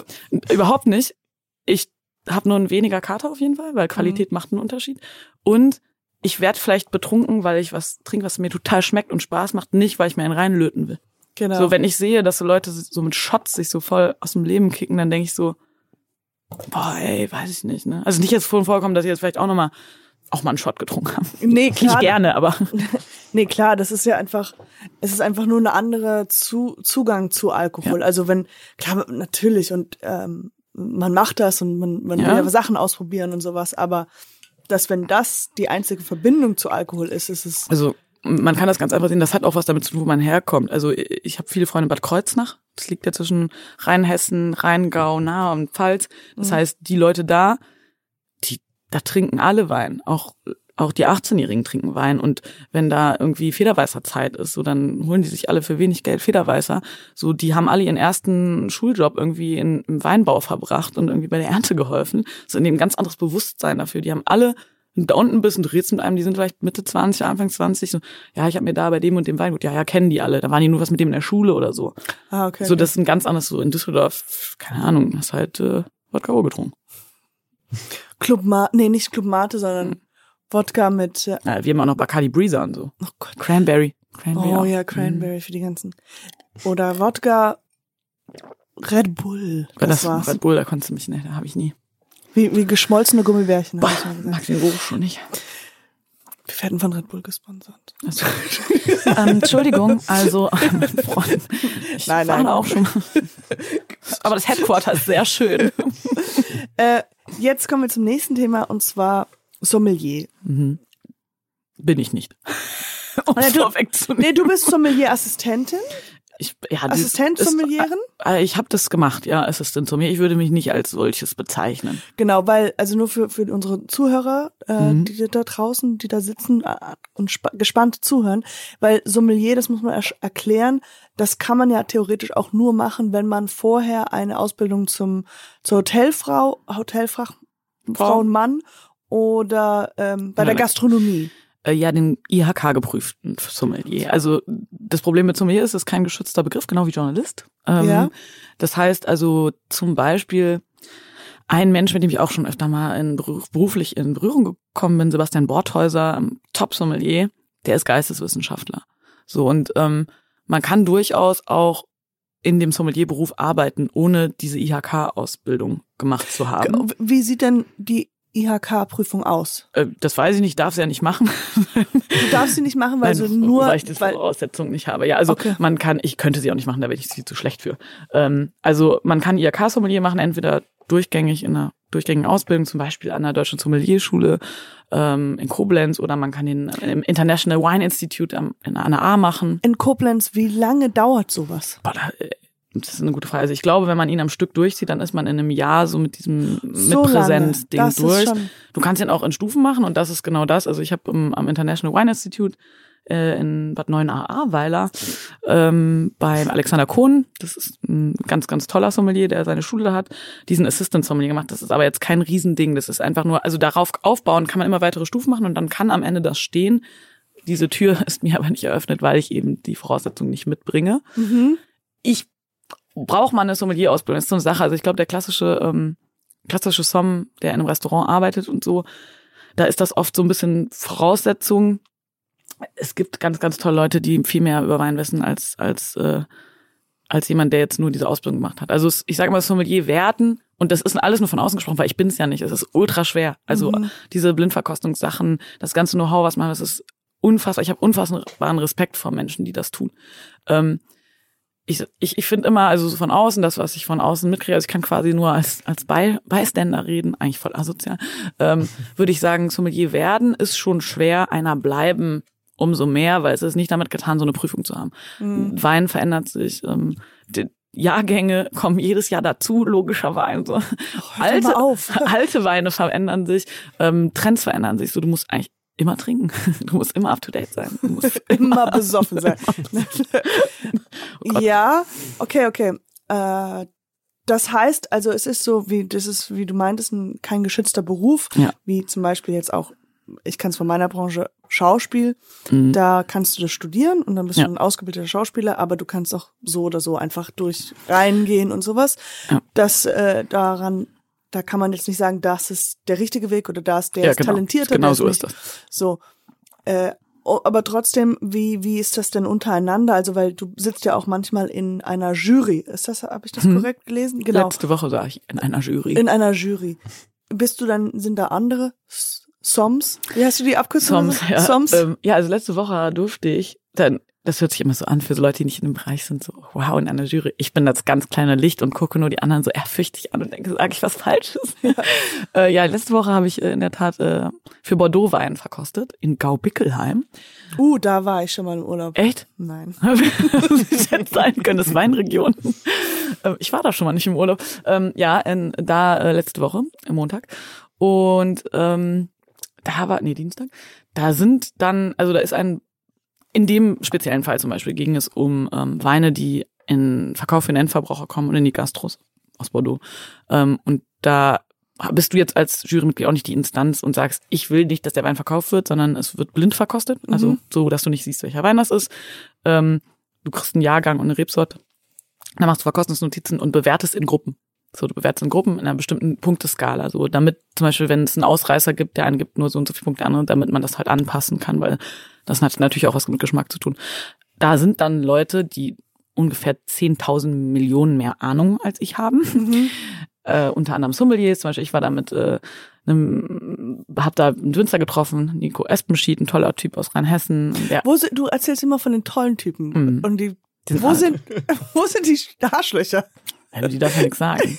überhaupt nicht. Ich habe nur einen weniger Kater auf jeden Fall, weil Qualität macht einen Unterschied. Und ich werde vielleicht betrunken, weil ich was trinke, was mir total schmeckt und Spaß macht, nicht, weil ich mir einen reinlöten will. Genau. So, wenn ich sehe, dass so Leute so mit Shots sich so voll aus dem Leben kicken, dann denke ich so, boah, ey, weiß ich nicht, ne? Also nicht jetzt vorhin vorkommen, dass ich jetzt vielleicht auch noch mal auch mal einen Shot getrunken habe. nee, klar. Nicht gerne, aber <laughs> Nee, klar, das ist ja einfach, es ist einfach nur eine andere zu, Zugang zu Alkohol. Also wenn, klar, natürlich und ähm, man macht das und man, man Ja. will ja Sachen ausprobieren und sowas, aber dass wenn das die einzige Verbindung zu Alkohol ist, ist es Also man kann das ganz einfach sehen, das hat auch was damit zu tun, wo man herkommt. Also ich habe viele Freunde in Bad Kreuznach. Das liegt ja zwischen Rheinhessen, Rheingau, Nahe und Pfalz. Das heißt, die Leute da, die da trinken alle Wein. Auch auch die 18-Jährigen trinken Wein und wenn da irgendwie Federweißer Zeit ist, so dann holen die sich alle für wenig Geld Federweißer. So, die haben alle ihren ersten Schuljob irgendwie in, im Weinbau verbracht und irgendwie bei der Ernte geholfen. So in dem ganz anderes Bewusstsein dafür. Die haben alle da unten bist und du redest mit einem, die sind vielleicht Mitte 20, Anfang 20, so, ja, ich habe mir da bei dem und dem Weingut, ja, ja, kennen die alle, da waren die nur was mit dem in der Schule oder so. Ah, okay. So, das ist ein ganz anderes, so in Düsseldorf, keine Ahnung, hast halt äh, Wodka getrunken. Club Ma nee, nicht Club Mate, sondern Wodka mit, äh, Ja, wir haben auch noch Bacardi Breezer und so. oh Gott. Cranberry. Cranberry Oh auch. ja, Cranberry für die ganzen. Oder Wodka Red Bull. Das, das war's. Red Bull, da konntest du mich nicht, da habe ich nie. Wie, wie geschmolzene Gummibärchen. Boah, mag den Geruch schon nicht. Wir werden von Red Bull gesponsert. Also, <laughs> ähm, Entschuldigung, also <laughs> ähm, Freund, ich Nein, war nein. auch schon. Aber das Headquarter ist sehr schön. <laughs> Äh, jetzt kommen wir zum nächsten Thema und zwar Sommelier. Bin ich nicht. <laughs> Um Ja, du-. Nee, du bist Sommelier-Assistentin? Ich, ja, Assistent ist- Sommelieren? Äh, Ich habe das gemacht, ja, Assistent Sommelier. Ich würde mich nicht als solches bezeichnen. Genau, weil, also nur für, für unsere Zuhörer, äh, Mhm. die da draußen, die da sitzen äh, und spa- gespannt zuhören, weil Sommelier, das muss man ersch- erklären, das kann man ja theoretisch auch nur machen, wenn man vorher eine Ausbildung zum, zur Hotelfrau, Hotelfrau, Frau und Mann oder ähm, bei Ja, der. Gastronomie. Äh, Ja, den IHK-geprüften Sommelier. Also das Problem mit Sommelier ist, es ist kein geschützter Begriff, genau wie Journalist. Ähm, Ja. Das heißt also zum Beispiel ein Mensch, mit dem ich auch schon öfter mal in, beruflich in Berührung gekommen bin, Sebastian Borthäuser, ähm, Top-Sommelier, der ist Geisteswissenschaftler. So und ähm, man kann durchaus auch in dem Sommelierberuf arbeiten, ohne diese IHK-Ausbildung gemacht zu haben. Wie sieht denn die IHK-Prüfung aus? Äh, das weiß ich nicht, darf sie ja nicht machen. Du darfst sie nicht machen, weil Nein, so nur, weil ich das weil, Voraussetzung nicht habe. Ja, also Okay. man kann, ich könnte sie auch nicht machen, da wäre ich viel zu schlecht für. Ähm, also man kann IHK-Sommelier machen, entweder durchgängig in einer durchgängigen Ausbildung, zum Beispiel an der Deutschen Sommelierschule ähm, in Koblenz, oder man kann den im International Wine Institute am, in einer A machen. in Koblenz, wie lange dauert sowas? Boah, da, äh, das ist eine gute Frage. Also ich glaube, wenn man ihn am Stück durchzieht, dann ist man in einem Jahr so mit diesem So mit lange. Präsenz-Ding Das ist durch. Du kannst ihn auch in Stufen machen und das ist genau das. Also ich habe am International Wine Institute äh, in Bad 9 Ahrweiler ähm, beim Alexander Kohn, das ist ein ganz, ganz toller Sommelier, der seine Schule da hat, diesen Assistant Sommelier gemacht. Das ist aber jetzt kein Riesending. Das ist einfach nur, also darauf aufbauen kann man immer weitere Stufen machen und dann kann am Ende das stehen. Diese Tür <laughs> ist mir aber nicht eröffnet, weil ich eben die Voraussetzungen nicht mitbringe. Ich brauche mal eine Sommelier-Ausbildung. Das ist so eine Sache. Also ich glaube, der klassische, ähm, klassische Somm, der in einem Restaurant arbeitet und so, da ist das oft so ein bisschen Voraussetzung. Es gibt ganz, ganz tolle Leute, die viel mehr über Wein wissen als, als, äh, als jemand, der jetzt nur diese Ausbildung gemacht hat. Also ich sage mal, Sommelier werden, und das ist alles nur von außen gesprochen, weil ich bin es ja nicht. Es ist ultra schwer. Also diese Blindverkostungssachen, das ganze Know-how, was man, das ist unfassbar. Ich habe unfassbaren Respekt vor Menschen, die das tun. Ähm, ich, ich, ich finde immer, also so von außen, das, was ich von außen mitkriege, also ich kann quasi nur als, als Bei, Beiständer reden, eigentlich voll asozial, ähm, <laughs> würde ich sagen, Sommelier werden ist schon schwer, einer bleiben umso mehr, weil es ist nicht damit getan, so eine Prüfung zu haben. Wein verändert sich, ähm, die Jahrgänge kommen jedes Jahr dazu, logischerweise. alte, mal auf. <laughs> alte Weine verändern sich, ähm, Trends verändern sich, so du musst eigentlich immer trinken. <laughs> Du musst immer up to date sein. Du musst <laughs> Immer besoffen sein. <laughs> Oh ja, okay, okay. Äh, das heißt, also es ist so, wie das ist, wie du meintest, ein, kein geschützter Beruf, Ja. wie zum Beispiel jetzt auch, ich kann es von meiner Branche Schauspiel, Mhm. da kannst du das studieren und dann bist Ja. du ein ausgebildeter Schauspieler, aber du kannst auch so oder so einfach durch reingehen und sowas. Ja. Das äh, daran, da kann man jetzt nicht sagen, das ist der richtige Weg oder das, der Ja, ist genau. talentierter. Genau so ist das. So. Äh, aber trotzdem, wie, wie ist das denn untereinander? Also, weil du sitzt ja auch manchmal in einer Jury. Ist das, habe ich das korrekt gelesen? Genau. Letzte Woche war ich in einer Jury. In einer Jury. Bist du dann, sind da andere S- Soms? Wie hast du die Abkürzung? Soms, ja. Soms? Ähm, ja, also letzte Woche durfte ich, dann, das hört sich immer so an für so Leute, die nicht in dem Bereich sind, so, wow, in einer Jury. Ich bin das ganz kleine Licht und gucke nur die anderen so ehrfürchtig an und denke, sage ich was Falsches? Ja, <laughs> äh, ja letzte Woche habe ich äh, in der Tat äh, für Bordeaux Wein verkostet, in Gaubickelheim. Uh, da war ich schon mal im Urlaub. Echt? Nein. <laughs> das hätte sein können, das ist Weinregion. Ähm, Ich war da schon mal nicht im Urlaub. Ähm, ja, in, da äh, letzte Woche, am Montag. Und ähm, da war, nee, Dienstag, da sind dann, also da ist ein, in dem speziellen Fall zum Beispiel ging es um ähm, Weine, die in Verkauf für den Endverbraucher kommen und in die Gastros aus Bordeaux. Ähm, und da bist du jetzt als Jurymitglied auch nicht die Instanz und sagst, ich will nicht, dass der Wein verkauft wird, sondern es wird blind verkostet, also so, dass du nicht siehst, welcher Wein das ist. Ähm, du kriegst einen Jahrgang und eine Rebsorte, dann machst du Verkostungsnotizen und bewertest in Gruppen. So, du bewertest in Gruppen in einer bestimmten Punkteskala. So, damit zum Beispiel, wenn es einen Ausreißer gibt, der einen gibt nur so und so viele Punkte, der andere, damit man das halt anpassen kann, weil das hat natürlich auch was mit Geschmack zu tun. Da sind dann Leute, die ungefähr 10.000 Millionen mehr Ahnung als ich haben. <laughs> Äh, unter anderem Sommeliers, zum Beispiel ich war da mit äh, einem, hab da einen Winzer getroffen, Nico Espenschied, ein toller Typ aus Rheinhessen. Der, Wo sind, du erzählst immer von den tollen Typen. Mhm. Und die, sind wo alle- sind, <laughs> wo sind die Arschlöcher? Also die darf <laughs> ja nichts sagen.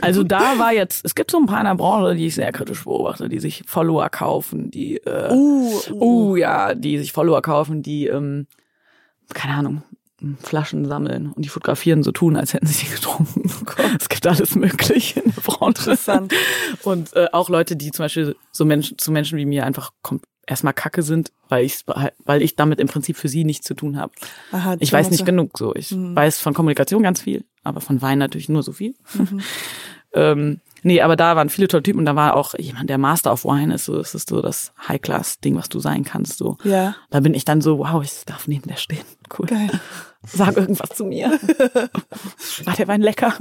Also da war jetzt, es gibt so ein paar in der Branche, die ich sehr kritisch beobachte, die sich Follower kaufen, die äh, Uh, uh, ja, die sich Follower kaufen, die ähm, keine Ahnung, Flaschen sammeln und die fotografieren, so tun, als hätten sie die getrunken. <laughs> Es gibt alles Mögliche in der Branche. Interessant. Und äh, auch Leute, die zum Beispiel so Menschen, zu Menschen wie mir einfach erstmal Kacke sind, weil ich, weil ich damit im Prinzip für sie nichts zu tun habe. Ich weiß nicht genug so. Ich weiß von Kommunikation ganz viel, aber von Wein natürlich nur so viel. <laughs> ähm, nee, aber da waren viele tolle Typen und da war auch jemand, der Master of Wine ist. So, das ist so das High-Class-Ding, was du sein kannst. So. Ja. Da bin ich dann so, wow, ich darf neben der stehen. Cool. Geil. <laughs> Sag irgendwas zu mir. <laughs> War der Wein lecker?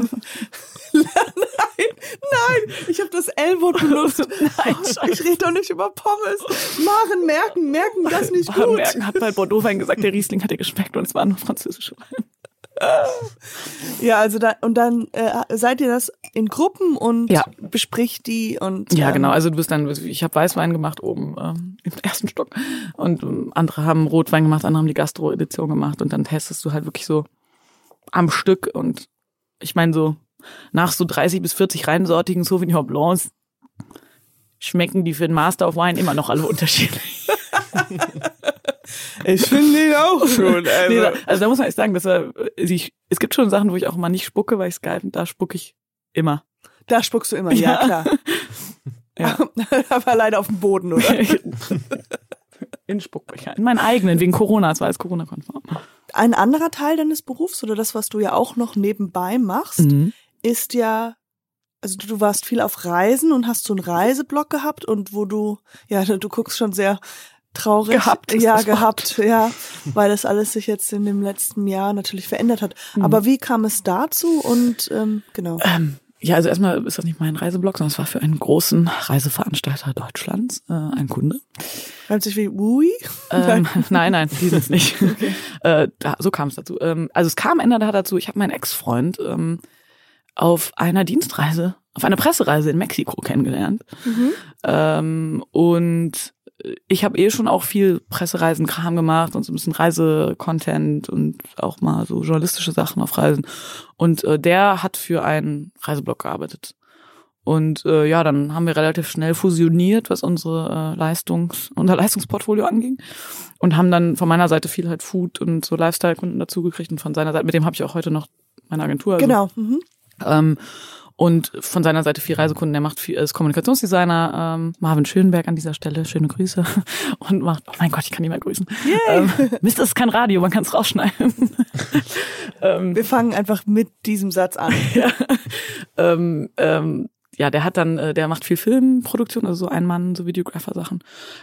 Nein, ich habe das L-Wort benutzt. Nein, ich rede doch nicht über Pommes. Maren, merken, merken, das nicht gut. Merken hat bei Bordeaux-Wein gesagt, der Riesling hat dir geschmeckt und es war nur französische Wein. <laughs> Ja, also da, und dann äh, seid ihr das in Gruppen und Ja. bespricht die und Ja, ähm, genau. Also du bist dann, ich habe Weißwein gemacht oben ähm, im <laughs> ersten Stock und ähm, andere haben Rotwein gemacht, andere haben die Gastro-Edition gemacht und dann testest du halt wirklich so am Stück und ich meine so nach so 30 bis 40 reinsortigen Sauvignon Blancs schmecken die für den Master of Wine immer noch alle <laughs> unterschiedlich. Ich finde ihn auch <laughs> gut. Also. Nee, da, also da muss man echt sagen, dass er, ich, es gibt schon Sachen, wo ich auch mal nicht spucke, weil ich Skype und da spucke ich immer. Da spuckst du immer, ja, Ja. klar. <laughs> Ja. <laughs> Aber leider auf dem Boden, oder? In Spuckbecher. In meinen eigenen, wegen Corona, es war alles Corona-konform. Ein anderer Teil deines Berufs oder das, was du ja auch noch nebenbei machst, Mhm. ist ja, also du warst viel auf Reisen und hast so einen Reiseblock gehabt und wo du, ja, du guckst schon sehr traurig. Gehabt Ja, das Wort. gehabt, ja, weil das alles sich jetzt in dem letzten Jahr natürlich verändert hat. Mhm. Aber wie kam es dazu und ähm, genau. Ähm, ja, also erstmal ist das nicht mein Reiseblog, sondern es war für einen großen Reiseveranstalter Deutschlands, äh, ein Kunde. Hört sich wie Wui? Ähm, <laughs> nein, nein, die sind es nicht. <laughs> äh, da, so kam es dazu. Ähm, also es kam Ende dazu, ich habe meinen Ex-Freund ähm, auf einer Dienstreise, auf einer Pressereise in Mexiko kennengelernt. Ähm, und ich habe eh schon auch viel Pressereisen-Kram gemacht und so ein bisschen Reisecontent und auch mal so journalistische Sachen auf Reisen. Und äh, der hat für einen Reiseblog gearbeitet. Und äh, ja, dann haben wir relativ schnell fusioniert, was unsere äh, Leistungs unser Leistungsportfolio anging. Und haben dann von meiner Seite viel halt Food und so Lifestyle-Kunden dazugekriegt und von seiner Seite, mit dem habe ich auch heute noch meine Agentur. Also, Genau. Mhm. ähm, und von seiner Seite viel Reisekunden, der macht viel, ist Kommunikationsdesigner, ähm, Marvin Schönberg an dieser Stelle, schöne Grüße. <laughs> Und macht, oh mein Gott, ich kann ihn mal grüßen. Ähm, Mist, das ist kein Radio, man kann es rausschneiden. <laughs> ähm, Wir fangen einfach mit diesem Satz an. <laughs> ähm, ähm, ja, der hat dann, äh, der macht viel Filmproduktion, also so ein Mann, so Videographer-Sachen.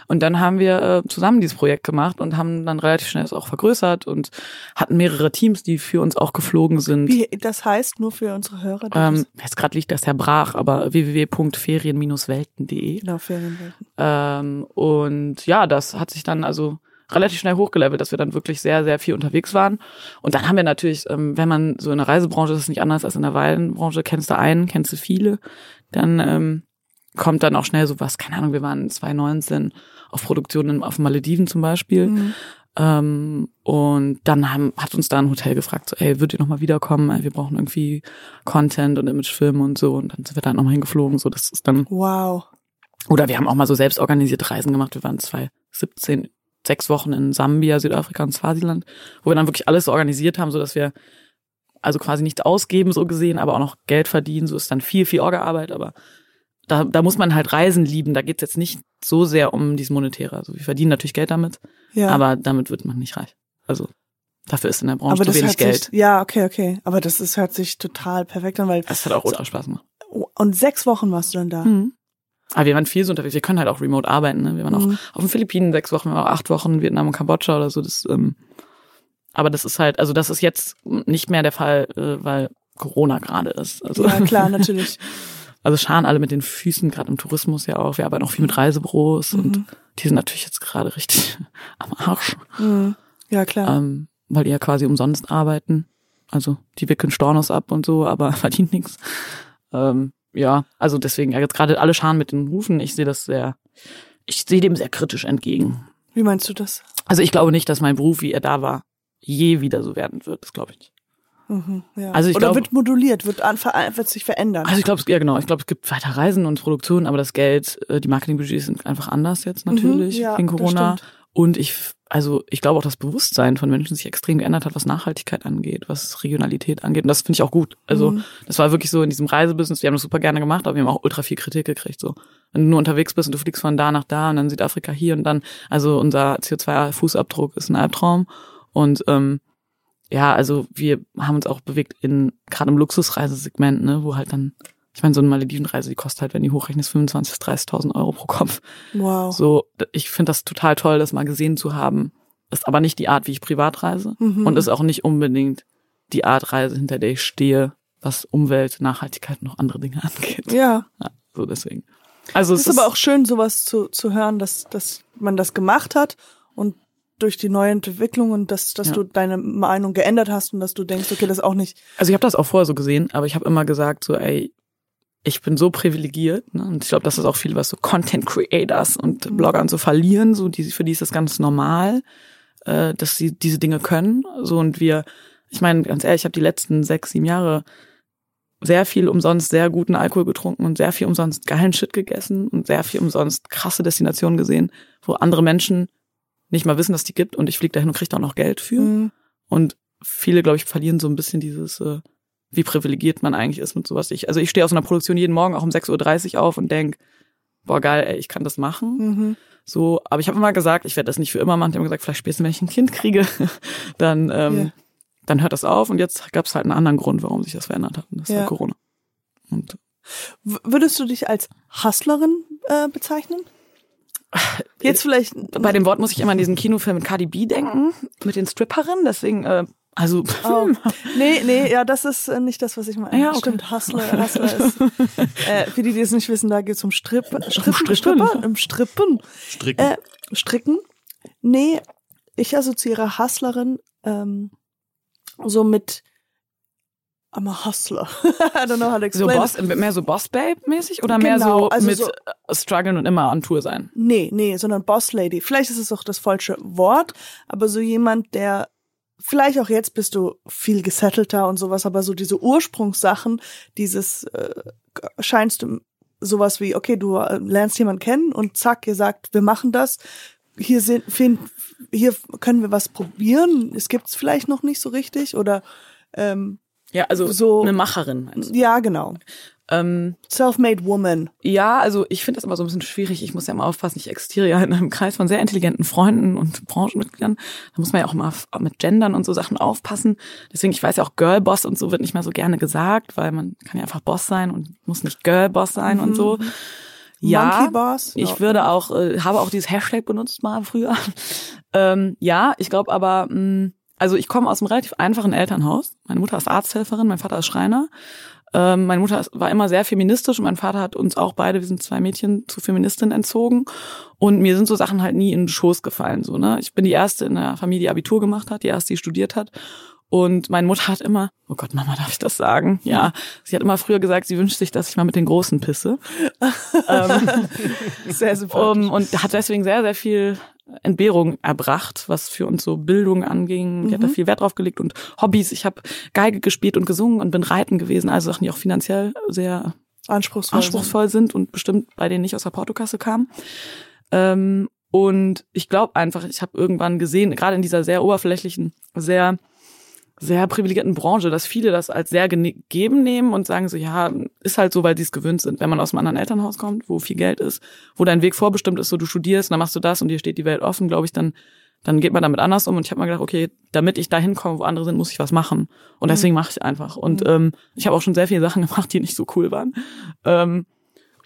Und dann haben wir äh, zusammen dieses Projekt gemacht und haben dann relativ schnell das auch vergrößert und hatten mehrere Teams, die für uns auch geflogen sind. Wie, das heißt nur für unsere Hörer, Ähm, das- jetzt gerade liegt das ja brach, aber www.ferien-welten.de. genau, Ferienwelten. Ähm, und ja, das hat sich dann also relativ schnell hochgelevelt, dass wir dann wirklich sehr, sehr viel unterwegs waren. Und dann haben wir natürlich, ähm, wenn man so in der Reisebranche ist es nicht anders als in der Weinbranche, kennst du einen, kennst du viele, dann ähm, kommt dann auch schnell sowas, keine Ahnung, wir waren 2019 auf Produktionen auf Malediven zum Beispiel. Mhm. Ähm, und dann haben, hat uns da ein Hotel gefragt, so, ey, würdet ihr nochmal wiederkommen? Ey, Wir brauchen irgendwie Content und Imagefilme und so. Und dann sind wir da nochmal hingeflogen. So, das ist dann Wow. oder wir haben auch mal so selbst organisierte Reisen gemacht. Wir waren 2017 sechs Wochen in Sambia, Südafrika und Swasiland, wo wir dann wirklich alles so organisiert haben, so dass wir also quasi nichts ausgeben, so gesehen, aber auch noch Geld verdienen. So ist dann viel, viel Orga-Arbeit, aber da, da muss man halt Reisen lieben. Da geht's jetzt nicht so sehr um dieses Monetäre. Also wir verdienen natürlich Geld damit, Ja. aber damit wird man nicht reich. Also dafür ist in der Branche aber zu wenig Geld. sich, ja, okay, okay. Aber das ist, hört sich total perfekt an, weil, Das hat auch ultra Spaß gemacht. und sechs Wochen warst du dann da. Mhm. Aber wir waren viel so unterwegs. Wir können halt auch remote arbeiten. Ne? Wir waren Mhm. auch auf den Philippinen sechs Wochen, wir waren auch acht Wochen in Vietnam und Kambodscha oder so. Das, ähm, aber das ist halt, also das ist jetzt nicht mehr der Fall, äh, weil Corona gerade ist. Also, Ja, klar, <laughs> natürlich. also scharen alle mit den Füßen, gerade im Tourismus ja auch. Wir arbeiten auch viel mit Reisebüros und die sind natürlich jetzt gerade richtig <laughs> am Arsch, Mhm. Ja, klar. ähm, weil die ja quasi umsonst arbeiten. Also die wickeln Stornos ab und so, aber <laughs> verdient nichts. Ähm, ja, also deswegen, ja, jetzt gerade alle scharen mit den Rufen. Ich sehe das sehr, ich sehe dem sehr kritisch entgegen. Wie meinst du das? Also ich glaube nicht, dass mein Beruf, wie er da war, je wieder so werden wird. Das glaube ich nicht. Mhm, ja. Also ich Oder glaub- wird moduliert, wird, an, wird sich verändern. Also ich glaube, ja genau, ich glaube, es gibt weiter Reisen und Produktionen, aber das Geld, äh, die Marketingbudgets sind einfach anders jetzt natürlich Mhm, ja, wegen Corona. Und ich, also ich glaube auch, das Bewusstsein von Menschen sich extrem geändert hat, was Nachhaltigkeit angeht, was Regionalität angeht. Und das finde ich auch gut. Also Mhm. das war wirklich so in diesem Reisebusiness, wir haben das super gerne gemacht, aber wir haben auch ultra viel Kritik gekriegt. So, wenn du nur unterwegs bist und du fliegst von da nach da und dann Südafrika hier und dann, also unser CO2-Fußabdruck ist ein Albtraum. Und ähm, ja, also wir haben uns auch bewegt in gerade im Luxusreisesegment, ne, wo halt dann, ich meine, so eine Maledivenreise, die kostet halt, wenn die hochrechnest, 25.000 bis 30.000 Euro pro Kopf. wow. So, ich finde das total toll, das mal gesehen zu haben. Ist aber nicht die Art, wie ich privat reise Mhm. und ist auch nicht unbedingt die Art Reise, hinter der ich stehe, was Umwelt, Nachhaltigkeit und noch andere Dinge angeht. Ja. Ja, so deswegen. Also Es es ist aber auch schön, sowas zu, zu hören, dass, dass man das gemacht hat und durch die neue Entwicklung und dass, dass Ja. du deine Meinung geändert hast und dass du denkst, okay, das ist auch nicht. Also ich habe das auch vorher so gesehen, aber ich habe immer gesagt, so, ey, ich bin so privilegiert, ne? Und ich glaube, das ist auch viel, was so Content Creators und Blogger und so verlieren, so die, für die ist das ganz normal, äh, dass sie diese Dinge können. So und wir, ich meine, ganz ehrlich, ich habe die letzten sechs, sieben Jahre sehr viel umsonst sehr guten Alkohol getrunken und sehr viel umsonst geilen Shit gegessen und sehr viel umsonst krasse Destinationen gesehen, wo andere Menschen nicht mal wissen, dass die gibt und ich fliege dahin und kriege da auch noch Geld für. Mhm. Und viele, glaube ich, verlieren so ein bisschen dieses, äh, wie privilegiert man eigentlich ist mit sowas. Ich, also ich stehe aus einer Produktion jeden Morgen auch um 6.30 Uhr auf und denk, boah geil, ey, ich kann das machen. Mhm. So, aber ich habe immer gesagt, ich werde das nicht für immer machen. Ich habe gesagt, vielleicht spätestens, wenn ich ein Kind kriege, <laughs> dann, ähm, Ja. dann hört das auf. Und jetzt gab es halt einen anderen Grund, warum sich das verändert hat. Und das Ja. war Corona. Und W- Würdest du dich als Hustlerin äh, bezeichnen? Jetzt vielleicht. bei dem Wort muss ich immer an diesen Kinofilm mit Cardi B denken, mit den Stripperinnen. Deswegen, äh, also Oh. <laughs> Nee, nee, ja, das ist äh, nicht das, was ich meine. Ja, okay. Stimmt, Hustler, Hustler ist. <laughs> äh, für die, die es nicht wissen, da geht's um Strip, Strippen, Strippen. Stripper, im Strippen. Stricken. Äh, Stricken? Nee, ich assoziiere Hustlerin ähm, so mit I'm a hustler. <laughs> I don't know how to so explain. Boss, mehr so Boss Babe mäßig oder mehr Genau, so also mit so- äh, strugglen und immer on Tour sein? Nee, nee, sondern Boss Lady. Vielleicht ist es auch das falsche Wort, aber so jemand, der vielleicht auch jetzt bist du viel gesettelter und sowas, aber so diese Ursprungssachen, dieses äh, scheinst du sowas wie, okay, du äh, lernst jemanden kennen und zack, ihr sagt, wir machen das. Hier sind, find, hier können wir was probieren. Es gibt's vielleicht noch nicht so richtig oder ähm, Ja, also So- eine Macherin. meinst du? ja, genau. Ähm, Self-made woman. ja, also ich finde das immer so ein bisschen schwierig. Ich muss ja immer aufpassen. Ich existiere ja in einem Kreis von sehr intelligenten Freunden und Branchenmitgliedern. Da muss man ja auch mal mit Gendern und so Sachen aufpassen. Deswegen, ich weiß ja auch Girlboss und so wird nicht mehr so gerne gesagt, weil man kann ja einfach Boss sein und muss nicht Girlboss sein und so. Ja, Boss. ich Ja. würde auch, äh, habe auch dieses Hashtag benutzt mal früher. <laughs> ähm, ja, ich glaube aber, mh, also ich komme aus einem relativ einfachen Elternhaus. Meine Mutter ist Arzthelferin, mein Vater ist Schreiner. Ähm, meine Mutter war immer sehr feministisch und mein Vater hat uns auch beide, wir sind zwei Mädchen, zu Feministin entzogen. Und mir sind so Sachen halt nie in den Schoß gefallen. So, ne? Ich bin die erste in der Familie, die Abitur gemacht hat, die erste, die studiert hat. Und meine Mutter hat immer, oh Gott, Mama, darf ich das sagen? Ja, sie hat immer früher gesagt, sie wünscht sich, dass ich mal mit den Großen pisse. <laughs> ähm, Sehr sympathisch. um, und hat deswegen sehr, sehr viel Entbehrung erbracht, was für uns so Bildung anging. Die hat da viel Wert drauf gelegt und Hobbys. Ich habe Geige gespielt und gesungen und bin reiten gewesen. Also Sachen, die auch finanziell sehr anspruchsvoll. anspruchsvoll sind und bestimmt bei denen nicht aus der Portokasse kamen. Ähm, und ich glaube einfach, ich habe irgendwann gesehen, gerade in dieser sehr oberflächlichen, sehr sehr privilegierten Branche, dass viele das als sehr gegeben nehmen und sagen so, ja, ist halt so, weil sie es gewöhnt sind. Wenn man aus einem anderen Elternhaus kommt, wo viel Geld ist, wo dein Weg vorbestimmt ist, so du studierst, dann machst du das und dir steht die Welt offen, glaube ich, dann dann geht man damit anders um. Und ich habe mir gedacht, okay, damit ich da hinkomme, wo andere sind, muss ich was machen. Und deswegen mache ich einfach. Und ähm, ich habe auch schon sehr viele Sachen <laughs> gemacht, die nicht so cool waren. Ähm,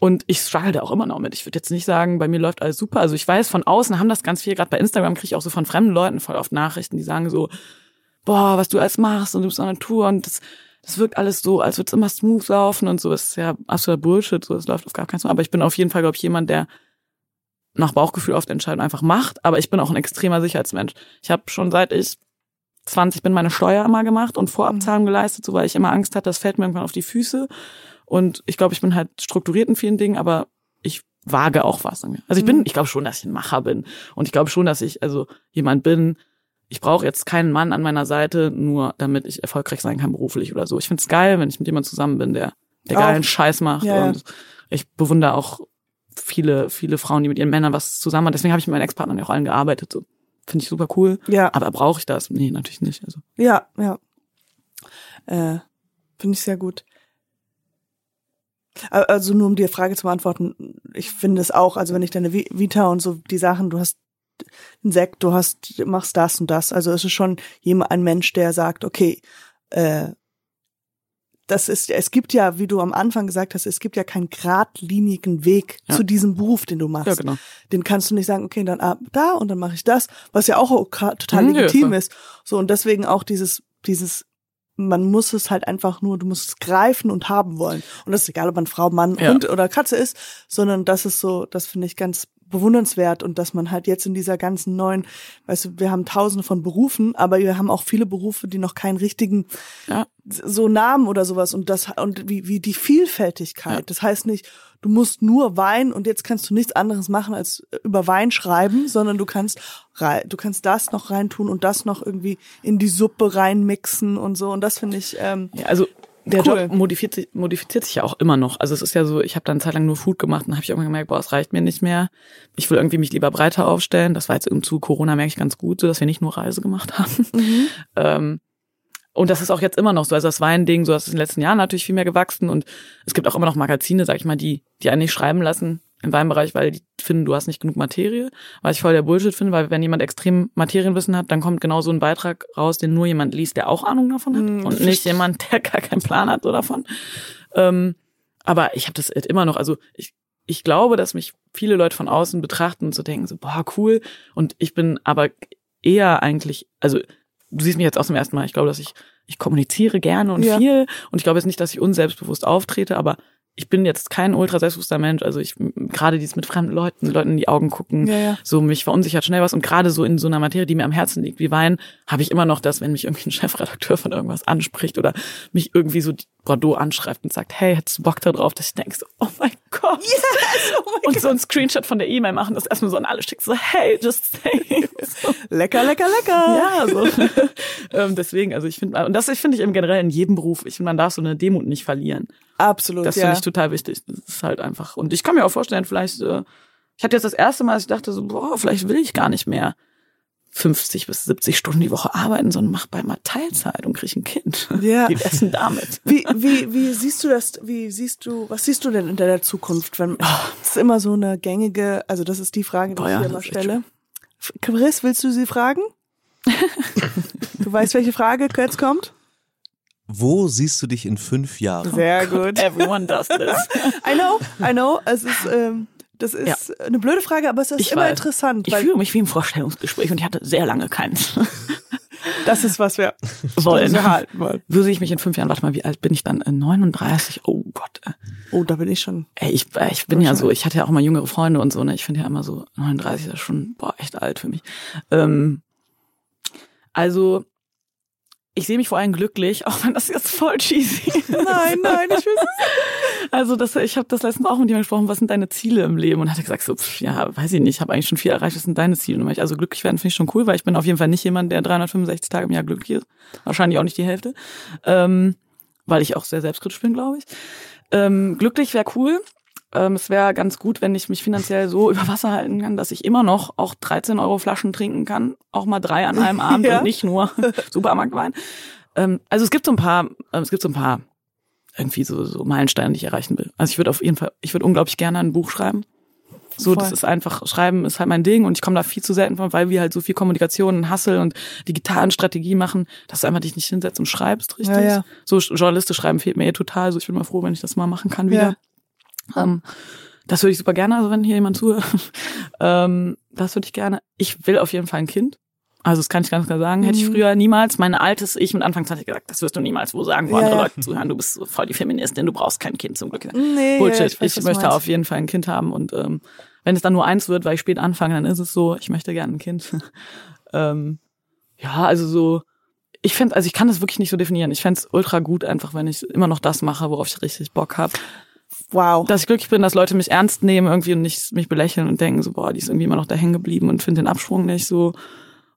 und ich struggle da auch immer noch mit. Ich würde jetzt nicht sagen, bei mir läuft alles super. Also ich weiß, von außen haben das ganz viel, gerade bei Instagram kriege ich auch so von fremden Leuten voll oft Nachrichten, die sagen so, boah, was du alles machst und du bist an der Tour und das, das wirkt alles so, als würde es immer smooth laufen und so. Das ist ja absoluter Bullshit, so, es läuft auf gar keinen Fall. Aber ich bin auf jeden Fall, glaube ich, jemand, der nach Bauchgefühl oft Entscheidungen einfach macht. Aber ich bin auch ein extremer Sicherheitsmensch. Ich habe schon seit ich 20 bin meine Steuer immer gemacht und Vorabzahlung geleistet, so weil ich immer Angst hatte, das fällt mir irgendwann auf die Füße. Und ich glaube, ich bin halt strukturiert in vielen Dingen, aber ich wage auch was. Also ich bin, ich glaube schon, dass ich ein Macher bin. Und ich glaube schon, dass ich also jemand bin, ich brauche jetzt keinen Mann an meiner Seite, nur damit ich erfolgreich sein kann beruflich oder so. Ich find's geil, wenn ich mit jemandem zusammen bin, der, der Auch. geilen Scheiß macht. Ja, ja. und ich bewundere auch viele, viele Frauen, die mit ihren Männern was zusammen machen. Deswegen habe ich mit meinen Ex-Partnern ja auch allen gearbeitet. So. Finde ich super cool. Ja, Aber brauche ich das? Nee, natürlich nicht. Also. ja, ja. Äh, Finde ich sehr gut. Ä- Also nur um die Frage zu beantworten, ich finde es auch, also wenn ich deine Vi- Vita und so die Sachen, du hast einen Sekt, du hast, machst das und das. Also es ist schon jemand, ein Mensch, der sagt, okay, äh, das ist, es gibt ja, wie du am Anfang gesagt hast, es gibt ja keinen geradlinigen Weg Ja. zu diesem Beruf, den du machst. Ja, genau. Den kannst du nicht sagen, okay, dann ab da und dann mache ich das, was ja auch total Mhm, ja, legitim voll. ist. So und deswegen auch dieses, dieses, man muss es halt einfach nur, du musst es greifen und haben wollen. Und das ist egal, ob man Frau, Mann, Ja. Hund oder Katze ist, sondern das ist so, das finde ich ganz bewundernswert und dass man halt jetzt in dieser ganzen neuen, weißt du, wir haben tausende von Berufen, aber wir haben auch viele Berufe, die noch keinen richtigen Ja. so Namen oder sowas und das und wie, wie die Vielfältigkeit. Ja. Das heißt nicht, du musst nur Wein und jetzt kannst du nichts anderes machen als über Wein schreiben, sondern du kannst du kannst das noch reintun und das noch irgendwie in die Suppe reinmixen und so und das finde ich ähm, Ja, also der Cool. Job modifiziert sich, modifiziert sich ja auch immer noch. Also es ist ja so, ich habe dann eine Zeit lang nur Food gemacht und habe ich irgendwann gemerkt, boah, es reicht mir nicht mehr. Ich will irgendwie mich lieber breiter aufstellen. Das war jetzt im Zuge Corona, merke ich ganz gut, so dass wir nicht nur Reise gemacht <laughs> haben. Ähm, und das ist auch jetzt immer noch so. Also das Wein-Ding, so das ist in den letzten Jahren natürlich viel mehr gewachsen und es gibt auch immer noch Magazine, sag ich mal, die, die einen nicht schreiben lassen im Weinbereich, weil die finden, du hast nicht genug Materie. Was ich voll der Bullshit finde, weil wenn jemand extrem Materienwissen hat, dann kommt genau so ein Beitrag raus, den nur jemand liest, der auch Ahnung davon hat Mm, und nicht jemand, der gar keinen Plan hat so davon. Ähm, aber ich habe das halt immer noch, also ich, ich glaube, dass mich viele Leute von außen betrachten und so denken, so, boah, cool. Und ich bin aber eher eigentlich, also du siehst mich jetzt auch zum ersten Mal, ich glaube, dass ich, ich kommuniziere gerne und Ja. viel. Und ich glaube jetzt nicht, dass ich unselbstbewusst auftrete, aber ich bin jetzt kein ultra selbstbewusster Mensch. Also ich gerade dieses mit fremden Leuten, Leuten in die Augen gucken, Ja, ja. so mich verunsichert schnell was. Und gerade so in so einer Materie, die mir am Herzen liegt, wie Wein, habe ich immer noch das, wenn mich irgendwie ein Chefredakteur von irgendwas anspricht oder mich irgendwie so Bordeaux anschreibt und sagt, hey, hättest du Bock da drauf, dass ich denke so, oh mein Gott. <laughs> und so ein Screenshot von der E-Mail machen, das erstmal so an alle schickt, so, hey, just say. So. <laughs> lecker, lecker, lecker. Ja, so. <laughs> ähm, deswegen, also ich finde, und das finde ich im generell in jedem Beruf. Ich finde, man darf so eine Demut nicht verlieren. Absolut, Das ja. finde ich total wichtig. Das ist halt einfach. Und ich kann mir auch vorstellen, vielleicht, äh, ich hatte jetzt das erste Mal, dass ich dachte so, boah, vielleicht will ich gar nicht mehr 50 bis 70 Stunden die Woche arbeiten, sondern mach bei mal Teilzeit und krieg ein Kind. Ja. Wie wär's denn damit? Wie, wie, wie siehst du das, wie siehst du, was siehst du denn in der Zukunft? Wenn, das ist immer so eine gängige, also das ist die Frage, die Boah, ich ja, immer stelle. Chris, willst du sie fragen? <laughs> du weißt, welche Frage jetzt kommt? Wo siehst du dich in fünf Jahren? Sehr gut. Everyone does this. <laughs> I know, I know, es ist, ähm, das ist eine blöde Frage, aber es ist Ich immer weiß. interessant, Ich fühle mich wie im Vorstellungsgespräch und ich hatte sehr lange keins. <laughs> das ist, was wir <laughs> wollen. wollen. Wo sehe ich mich in fünf Jahren? Warte mal, wie alt bin ich dann? Äh, 39? Oh Gott. äh. Oh, da bin ich schon. Ey, ich, äh, ich bin ja so, ich hatte ja auch mal jüngere Freunde und so, ne? Ich finde ja immer so, 39 ist schon, boah, echt alt für mich. Ähm, also, ich sehe mich vor allem glücklich, <laughs> auch wenn das jetzt voll cheesy ist. Nein, nein, ich will es. Also das, ich habe das letztens auch mit jemandem gesprochen, was sind deine Ziele im Leben? Und hat er gesagt, so, pf, ja, weiß ich nicht, ich habe eigentlich schon viel erreicht, was sind deine Ziele? Und ich, also glücklich werden finde ich schon cool, weil ich bin auf jeden Fall nicht jemand, der 365 Tage im Jahr glücklich ist. Wahrscheinlich auch nicht die Hälfte. Ähm, weil ich auch sehr selbstkritisch bin, glaube ich. Ähm, glücklich wäre cool. Ähm, es wäre ganz gut, wenn ich mich finanziell so <laughs> über Wasser halten kann, dass ich immer noch auch 13 Euro Flaschen trinken kann. Auch mal drei an einem <laughs> Abend Ja. und nicht nur <laughs> Supermarktwein. Ähm, also es gibt so ein paar, ähm, es gibt so ein paar irgendwie so, so Meilensteine, die ich erreichen will. Also ich würde auf jeden Fall, ich würde unglaublich gerne ein Buch schreiben. So, das Voll. ist einfach, Schreiben ist halt mein Ding und ich komme da viel zu selten von, weil wir halt so viel Kommunikation und Hassel und digitalen Strategie machen, dass du einfach dich nicht hinsetzt und schreibst, richtig? Ja, ja. So journalistisch schreiben fehlt mir eh total. So, ich bin mal froh, wenn ich das mal machen kann wieder. Ähm, das würde ich super gerne, also wenn hier jemand zuhört. <laughs> ähm, das würde ich gerne. Ich will auf jeden Fall ein Kind. Also das kann ich ganz klar sagen. Hätte ich Mhm. früher niemals, mein altes Ich mit Anfang 20 gesagt, das wirst du niemals wo sagen, wo Ja, andere ja. Leute zuhören. Du bist so voll die Feministin, du brauchst kein Kind zum Glück. Nee, Bullshit. ja, ich ich weiß, du möchte meinst. auf jeden Fall ein Kind haben und ähm, wenn es dann nur eins wird, weil ich spät anfange, dann ist es so, ich möchte gerne ein Kind. <laughs> ähm, ja, also so, ich fände, also ich kann das wirklich nicht so definieren. Ich fände es ultra gut, einfach wenn ich immer noch das mache, worauf ich richtig Bock habe. Wow. Dass ich glücklich bin, dass Leute mich ernst nehmen irgendwie und nicht mich belächeln und denken so, boah, die ist irgendwie immer noch da hängen geblieben und finde den Absprung nicht so.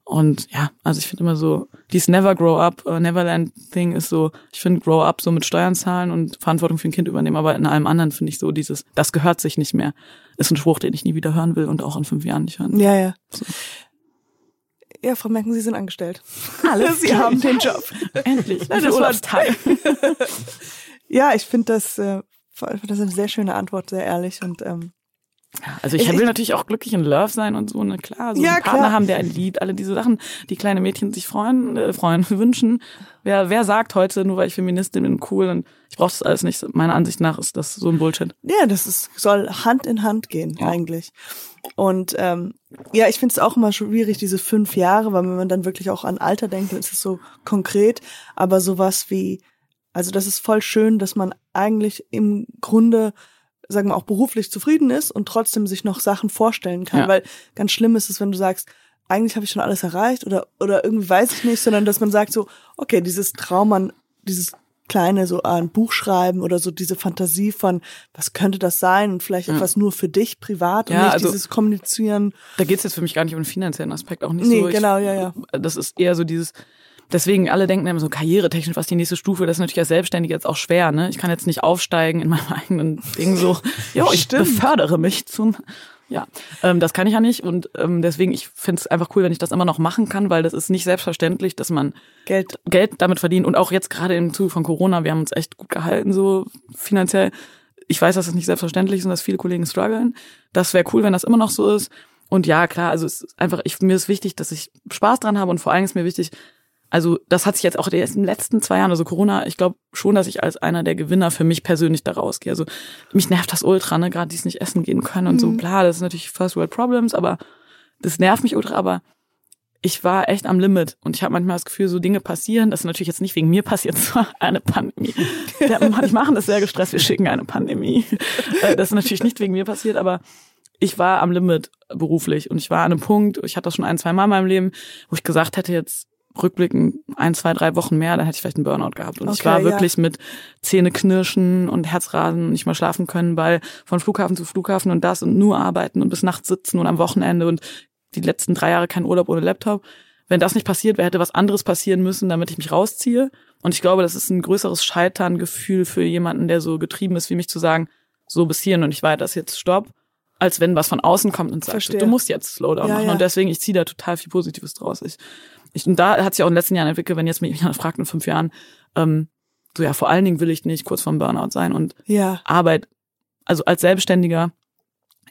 Und ja, also ich finde immer so, dieses Never Grow Up, uh, Neverland Thing ist so, ich finde Grow Up so mit Steuern zahlen und Verantwortung für ein Kind übernehmen, aber in allem anderen finde ich so dieses, das gehört sich nicht mehr. Ist ein Spruch, den ich nie wieder hören will und auch in fünf Jahren nicht hören. Ja, ja. Ja, Frau Merken, Sie sind angestellt. Alles <laughs> Sie haben den Job. Endlich. Wie das war- Urlaubstage. <laughs> Ja, ich finde das, äh, das ist eine sehr schöne Antwort, sehr ehrlich und ähm, Also ich, Ich- will natürlich auch glücklich in Love sein und so, ne, klar, so Ja, einen Partner klar. haben, der einen liebt, alle diese Sachen, die kleine Mädchen sich freuen, äh, freuen, <laughs> wünschen. Wer, wer sagt heute, nur weil ich Feministin bin, cool und ich brauche das alles nicht. Meiner Ansicht nach ist das so ein Bullshit. ja, das ist, soll Hand in Hand gehen Ja. eigentlich. Und ähm, ja, ich finde es auch immer schwierig, diese fünf Jahre, weil wenn man dann wirklich auch an Alter denkt, dann ist es so konkret. Aber sowas wie, also das ist voll schön, dass man eigentlich im Grunde, sagen wir auch beruflich zufrieden ist und trotzdem sich noch Sachen vorstellen kann. Ja. Weil ganz schlimm ist es, wenn du sagst, eigentlich habe ich schon alles erreicht oder oder irgendwie weiß ich nicht, sondern dass man sagt so, okay, dieses Traum an dieses kleine so ein Buch schreiben oder so diese Fantasie von was könnte das sein und vielleicht etwas nur für dich privat und Ja, nicht also- dieses Kommunizieren. Da geht's jetzt für mich gar nicht um den finanziellen Aspekt, auch nicht Nee, so. Ich, genau, ja, ja. Das ist eher so dieses, deswegen alle denken immer so karrieretechnisch, was die nächste Stufe, das ist natürlich als Selbstständige jetzt auch schwer, ne? Ich kann jetzt nicht aufsteigen in meinem <laughs> eigenen Ding so, jo, ich Stimmt. befördere mich zum, ja, ähm, das kann ich ja nicht und ähm, deswegen, ich finde es einfach cool, wenn ich das immer noch machen kann, weil das ist nicht selbstverständlich, dass man Geld. Geld damit verdient und auch jetzt gerade im Zuge von Corona, wir haben uns echt gut gehalten, so finanziell. Ich weiß, dass das nicht selbstverständlich ist und dass viele Kollegen strugglen. Das wäre cool, wenn das immer noch so ist. Und ja, klar, also es ist einfach, ich, mir ist wichtig, dass ich Spaß dran habe und vor allem ist mir wichtig, also das hat sich jetzt auch erst in den letzten zwei Jahren, also Corona, ich glaube schon, dass ich als einer der Gewinner für mich persönlich da rausgehe. Also mich nervt das ultra, ne, gerade dies nicht essen gehen können und so, bla, das ist natürlich First World Problems, aber das nervt mich ultra, aber ich war echt am Limit und ich habe manchmal das Gefühl, so Dinge passieren. Das ist natürlich jetzt nicht wegen mir passiert, <laughs> es war eine Pandemie. Die machen das sehr gestresst, wir schicken eine Pandemie. Äh, Das ist natürlich nicht wegen mir passiert, aber ich war am Limit beruflich und ich war an einem Punkt, ich hatte das schon ein, zwei Mal in meinem Leben, wo ich gesagt hätte, jetzt rückblickend ein, zwei, drei Wochen mehr, dann hätte ich vielleicht einen Burnout gehabt. Und ich Okay, war ja. wirklich mit Zähne knirschen und Herzrasen, nicht mal schlafen können, weil von Flughafen zu Flughafen und das und nur arbeiten und bis nachts sitzen und am Wochenende und die letzten drei Jahre kein Urlaub ohne Laptop. Wenn das nicht passiert wäre, hätte was anderes passieren müssen, damit ich mich rausziehe. Und ich glaube, das ist ein größeres Scheiterngefühl für jemanden, der so getrieben ist wie mich, zu sagen, so bis hierhin und nicht weiter, ist jetzt Stopp, als wenn was von außen kommt und sagt, Verstehe. du musst jetzt Slowdown Ja, machen. ja. Und deswegen, ich ziehe da total viel Positives draus. Ich, ich, und da hat sich auch in den letzten Jahren entwickelt, wenn jetzt mich jemand <laughs> fragt in fünf Jahren, ähm, so ja, vor allen Dingen will ich nicht kurz vorm Burnout sein und Ja. Arbeit, also als Selbstständiger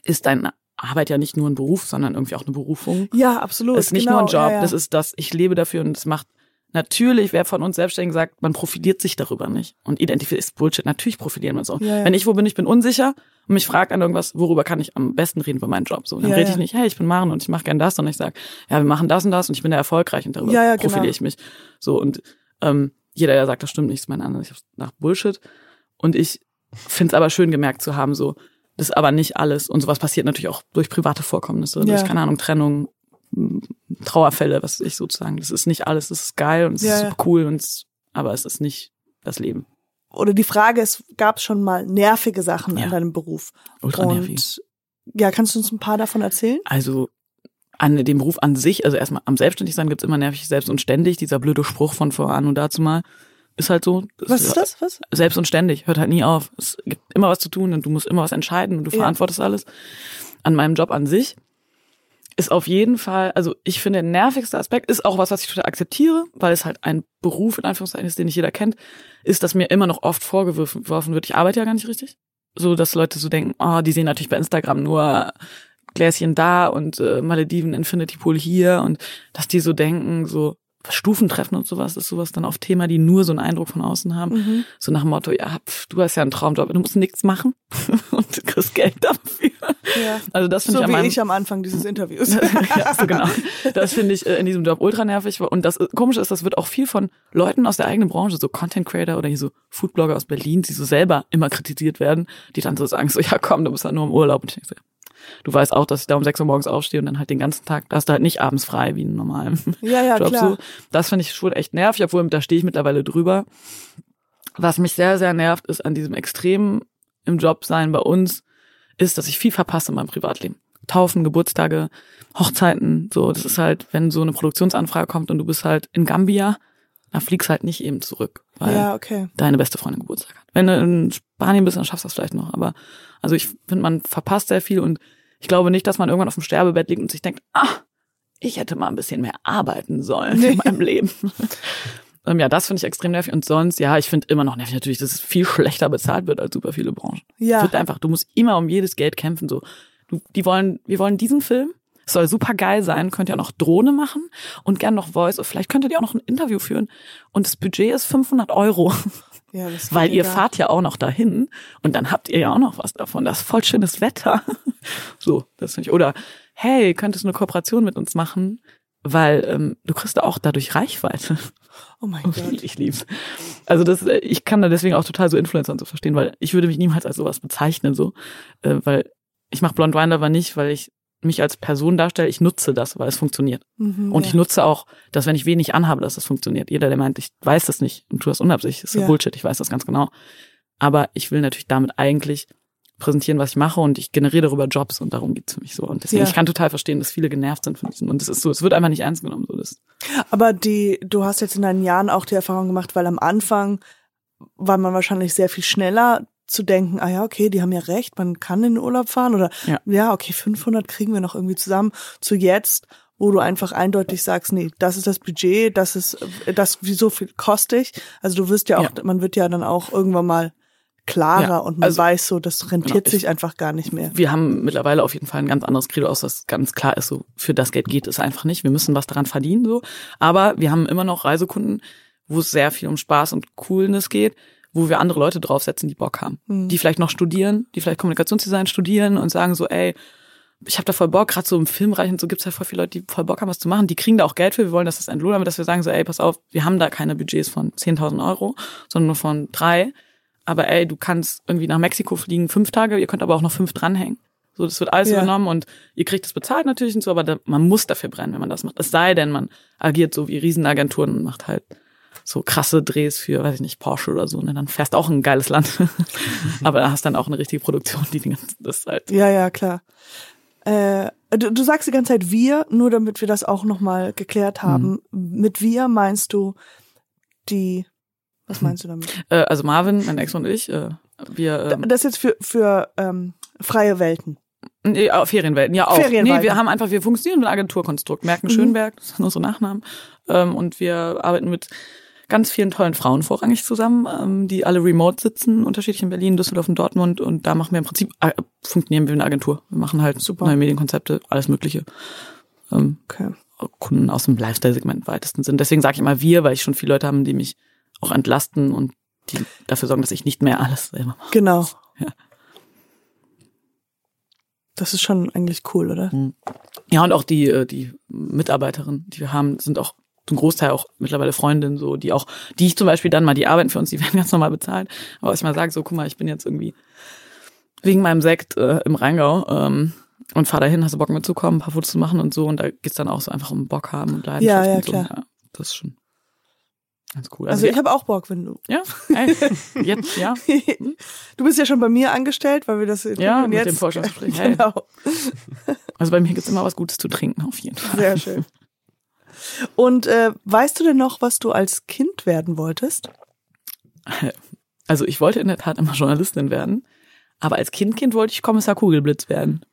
ist deine Arbeit ja nicht nur ein Beruf, sondern irgendwie auch eine Berufung. Ja, absolut. Es ist nicht genau, nur ein Job, ja, ja. das ist das, ich lebe dafür und es macht, natürlich, wer von uns Selbstständigen sagt, man profiliert sich darüber nicht. Und identifiziert ist Bullshit, natürlich profilieren wir so. Ja, ja. Wenn ich wo bin, ich bin unsicher und mich fragt an irgendwas, worüber kann ich am besten reden über meinen Job? So, dann Ja, rede ich nicht, hey, ich bin Maren und ich mache gern das, sondern ich sage, ja, wir machen das und das und ich bin da erfolgreich und darüber genau. profiliere ich mich. So, und ähm, jeder, der sagt, das stimmt nicht, ist meine Ansicht nach Bullshit. Und ich finde es aber schön gemerkt zu haben, so, das ist aber nicht alles. Und sowas passiert natürlich auch durch private Vorkommnisse, durch, keine Ahnung, Trennung, Trauerfälle, was ich sozusagen. Das ist nicht alles, das ist geil und es Ja, ist super cool und es, aber es ist nicht das Leben. Oder die Frage ist, gab es schon mal nervige Sachen Ja. an deinem Beruf? Ultra Und nervig. ja, kannst du uns ein paar davon erzählen? Also an dem Beruf an sich, also erstmal am Selbstständigsein gibt's immer nervig selbst und ständig, dieser blöde Spruch von vor an und dazu mal. Ist halt so. Was ist das? Was? Selbst und ständig, hört halt nie auf. Es gibt immer was zu tun und du musst immer was entscheiden und du Ja. verantwortest alles. An meinem Job an sich ist auf jeden Fall, also ich finde, der nervigste Aspekt ist auch was, was ich total akzeptiere, weil es halt ein Beruf in Anführungszeichen ist, den nicht jeder kennt, ist, dass mir immer noch oft vorgeworfen geworfen wird, ich arbeite ja gar nicht richtig. So, dass Leute so denken, oh, die sehen natürlich bei Instagram nur Gläschen da und äh, Malediven Infinity Pool hier und dass die so denken, so, Stufentreffen und sowas ist sowas dann auf Thema, die nur so einen Eindruck von außen haben. Mhm. So nach dem Motto, ja, pf, du hast ja einen Traumjob, du musst nichts machen <laughs> und du kriegst Geld dafür. Ja. Also das finde So ich wie meinem, ich am Anfang dieses Interviews. <laughs> ja, so genau. <laughs> Das finde ich äh, in diesem Job ultra nervig. Und das äh, Komische ist, das wird auch viel von Leuten aus der eigenen Branche, so Content Creator oder hier so Foodblogger aus Berlin, die so selber immer kritisiert werden, die dann so sagen, so, ja komm, du bist halt nur im Urlaub. Und ich denke so, du weißt auch, dass ich da um 6 Uhr morgens aufstehe und dann halt den ganzen Tag, da hast du halt nicht abends frei wie ein normalen <laughs> Ja, ja, Job. klar. So. Das finde ich schon echt nervig, obwohl da stehe ich mittlerweile drüber. Was mich sehr, sehr nervt, ist an diesem Extrem im Job sein bei uns, ist, dass ich viel verpasse in meinem Privatleben. Taufen, Geburtstage, Hochzeiten, so, das ist halt, wenn so eine Produktionsanfrage kommt und du bist halt in Gambia, dann fliegst halt nicht eben zurück, weil Ja, okay. deine beste Freundin Geburtstag hat. Wenn du in Spanien bist, dann schaffst du das vielleicht noch. Aber also ich finde, man verpasst sehr viel und ich glaube nicht, dass man irgendwann auf dem Sterbebett liegt und sich denkt, ah, ich hätte mal ein bisschen mehr arbeiten sollen in meinem Leben. <laughs> ähm, ja, das finde ich extrem nervig. Und sonst, ja, ich finde immer noch nervig natürlich, dass es viel <laughs> schlechter bezahlt wird als super viele Branchen. Ja. Es wird einfach, du musst immer um jedes Geld kämpfen. So, du, die wollen, wir wollen diesen Film. Soll super geil sein, könnt ihr auch noch Drohne machen und gern noch Voice. Vielleicht könntet ihr auch noch ein Interview führen. Und das Budget ist 500 Euro. Ja, das Weil ihr gar- fahrt ja auch noch dahin und dann habt ihr ja auch noch was davon. Das ist voll schönes Wetter. <laughs> So, das finde ich. Oder hey, könntest du eine Kooperation mit uns machen? Weil ähm, du kriegst auch dadurch Reichweite. Oh mein <laughs> Gott. ich lieb's. Also das, äh, ich kann da deswegen auch total so Influencer und so verstehen, weil ich würde mich niemals als sowas bezeichnen, so, äh, weil ich mache Blond Wine aber nicht, weil ich mich als Person darstelle. Ich nutze das, weil es funktioniert. Mhm, Und ja. ich nutze auch, dass wenn ich wenig anhabe, dass das funktioniert. Jeder, der meint, ich weiß das nicht und tu das unabsichtlich, ist ja. Bullshit, ich weiß das ganz genau. Aber ich will natürlich damit eigentlich präsentieren, was ich mache und ich generiere darüber Jobs und darum geht's für mich so. Und deswegen, Ja. ich kann total verstehen, dass viele genervt sind von diesem. Und es ist so, es wird einfach nicht ernst genommen. So, das, Aber die, du hast jetzt in deinen Jahren auch die Erfahrung gemacht, weil am Anfang war man wahrscheinlich sehr viel schneller zu denken, ah ja, okay, die haben ja recht, man kann in den Urlaub fahren oder Ja. okay, 500 kriegen wir noch irgendwie zusammen, zu jetzt, wo du einfach eindeutig sagst, nee, das ist das Budget, das ist, äh, das, wie so viel koste ich. Also du wirst ja auch, Ja. man wird ja dann auch irgendwann mal klarer Ja, und man also- weiß so, das rentiert Genau, ich- sich einfach gar nicht mehr. wir haben mittlerweile auf jeden Fall ein ganz anderes Credo aus, das ganz klar ist, so für das Geld geht es einfach nicht. Wir müssen was daran verdienen, so. Aber wir haben immer noch Reisekunden, wo es sehr viel um Spaß und Coolness geht, wo wir andere Leute draufsetzen, die Bock haben. Die vielleicht noch studieren, die vielleicht Kommunikationsdesign studieren und sagen so, ey, ich habe da voll Bock, gerade so im Filmbereich und so gibt's ja voll viele Leute, die voll Bock haben, was zu machen. Die kriegen da auch Geld für, wir wollen, dass das entlohnt, aber dass wir sagen so, ey, pass auf, wir haben da keine Budgets von 10.000 Euro, sondern nur von drei. Aber ey, du kannst irgendwie nach Mexiko fliegen, fünf Tage, ihr könnt aber auch noch fünf dranhängen. So, das wird alles Ja. übernommen und ihr kriegt es bezahlt natürlich und so, aber da, man muss dafür brennen, wenn man das macht. Es sei denn, man agiert so wie Riesenagenturen und macht halt so krasse Drehs für, weiß ich nicht, Porsche oder so, ne? Dann fährst auch in ein geiles Land. <laughs> aber da hast dann auch eine richtige Produktion, die den ganzen, das ist halt. Ja, ja, klar. Äh, du, du sagst die ganze Zeit wir, nur damit wir das auch nochmal geklärt haben. Mit wir meinst du die, was meinst du damit? Äh, also Marvin, mein Ex und ich, äh, wir ähm, Das jetzt für, für ähm, freie Welten. Nee, äh, Ferienwelten, ja auch. Ferienwelten. Nee, wir haben einfach, wir funktionieren mit einem Agenturkonstrukt. Merken Schönberg, das sind unsere Nachnamen. Ähm, und wir arbeiten mit ganz vielen tollen Frauen vorrangig zusammen, ähm, die alle remote sitzen, unterschiedlich in Berlin, Düsseldorf und Dortmund. Und da machen wir im Prinzip, äh, funktionieren wir wie eine Agentur. Wir machen halt Super. neue Medienkonzepte, alles Mögliche. Ähm, Okay. Kunden aus dem Lifestyle-Segment weitesten Sinn. Deswegen sage ich immer wir, weil ich schon viele Leute haben, die mich auch entlasten und die dafür sorgen, dass ich nicht mehr alles selber mache. Genau. <laughs> Ja. Das ist schon eigentlich cool, oder? Ja, und auch die, äh, die Mitarbeiterinnen, die wir haben, sind auch zum Großteil auch mittlerweile Freundinnen, so, die auch, die ich zum Beispiel dann mal, die arbeiten für uns, die <laughs> werden ganz normal bezahlt. Aber ich mal sage, so, guck mal, ich bin jetzt irgendwie wegen meinem Sekt äh, im Rheingau ähm, und fahr dahin, hast du Bock mitzukommen, ein paar Fotos zu machen und so. Und da geht's dann auch so einfach um Bock haben und Leidenschaft Ja, ja, und so. klar. Ja, das ist schon ganz cool. Also, ich habe auch Bock, wenn du. ja, ey, jetzt, ja, <laughs> Du bist ja schon bei mir angestellt, weil wir das Ja, mit jetzt, dem Vorstellungsgespräch, <laughs> hey. Genau. also bei mir gibt's immer was Gutes zu trinken, auf jeden Fall. Sehr schön. Und äh, weißt du denn noch, was du als Kind werden wolltest? <laughs> Also ich wollte in der Tat immer Journalistin werden, aber als Kind, Kind wollte ich Kommissar Kugelblitz werden.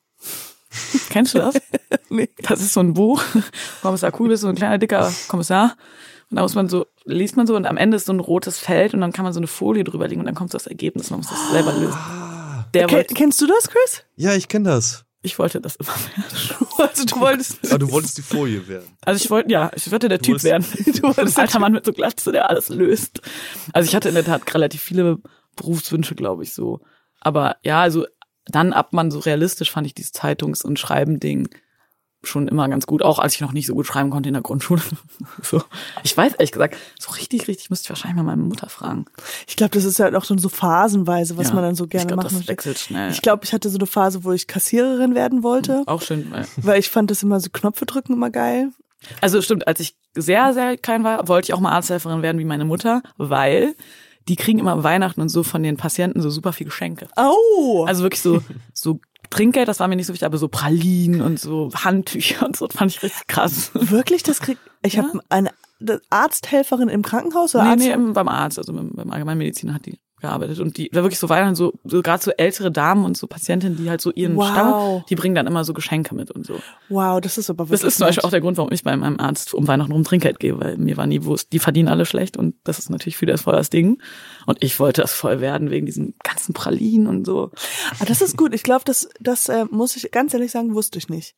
<laughs> Kennst du das? <laughs> Nee. Das ist so ein Buch. Kommissar Kugelblitz, so ein kleiner, dicker Kommissar. Und da muss man so, liest man so und am Ende ist so ein rotes Feld und dann kann man so eine Folie drüber legen und dann kommt so das Ergebnis. Man muss das selber lösen. Der Ken, kennst du das, Chris? Ja, ich kenne das. Ich wollte das immer werden. <laughs> Also du wolltest. Aber du wolltest die Folie werden. Also ich wollte, ja, ich wollte der Typ wolltest- werden. <laughs> Du wolltest ein alter Mann mit so Glatze, der alles löst. Also ich hatte in der Tat relativ viele Berufswünsche, glaube ich, so. Aber ja, also dann ab man so realistisch fand ich dieses Zeitungs- und Schreiben-Ding schon immer ganz gut, auch als ich noch nicht so gut schreiben konnte in der Grundschule. <laughs> so. Ich weiß ehrlich gesagt, so richtig, richtig müsste ich wahrscheinlich mal meine Mutter fragen. Ich glaube, das ist ja auch schon so phasenweise, was Ja, man dann so ich gerne glaub, machen das möchte. wechselt schnell. Ich glaube, ich hatte so eine Phase, wo ich Kassiererin werden wollte, Auch schön. weil- weil ich fand das immer so Knöpfe drücken immer geil. Also stimmt, als ich sehr, sehr klein war, wollte ich auch mal Arzthelferin werden wie meine Mutter, weil die kriegen immer Weihnachten und so von den Patienten so super viel Geschenke. Oh! Also wirklich so, so Trinkgeld, das war mir nicht so wichtig, aber so Pralinen und so Handtücher und so, das fand ich richtig krass. wirklich, das kriegt. Ich Ja? habe eine Arzthelferin im Krankenhaus oder Nee, Arzt? nee, im- beim Arzt, also beim, beim Allgemeinmediziner hat die gearbeitet und die war wirklich so Weihnachten so, so gerade so ältere Damen und so Patientinnen, die halt so ihren Wow. Stamm, die bringen dann immer so Geschenke mit und so. Wow, das ist aber Das wirklich. ist zum Beispiel auch der Grund, warum ich bei meinem Arzt um Weihnachten rum Trinkgeld gebe, weil mir war nie bewusst, die verdienen alle schlecht und das ist natürlich für das voll das Ding. Und ich wollte das voll werden wegen diesen ganzen Pralinen und so. Ah, das ist gut. Ich glaube, das, das äh, muss ich ganz ehrlich sagen, wusste ich nicht.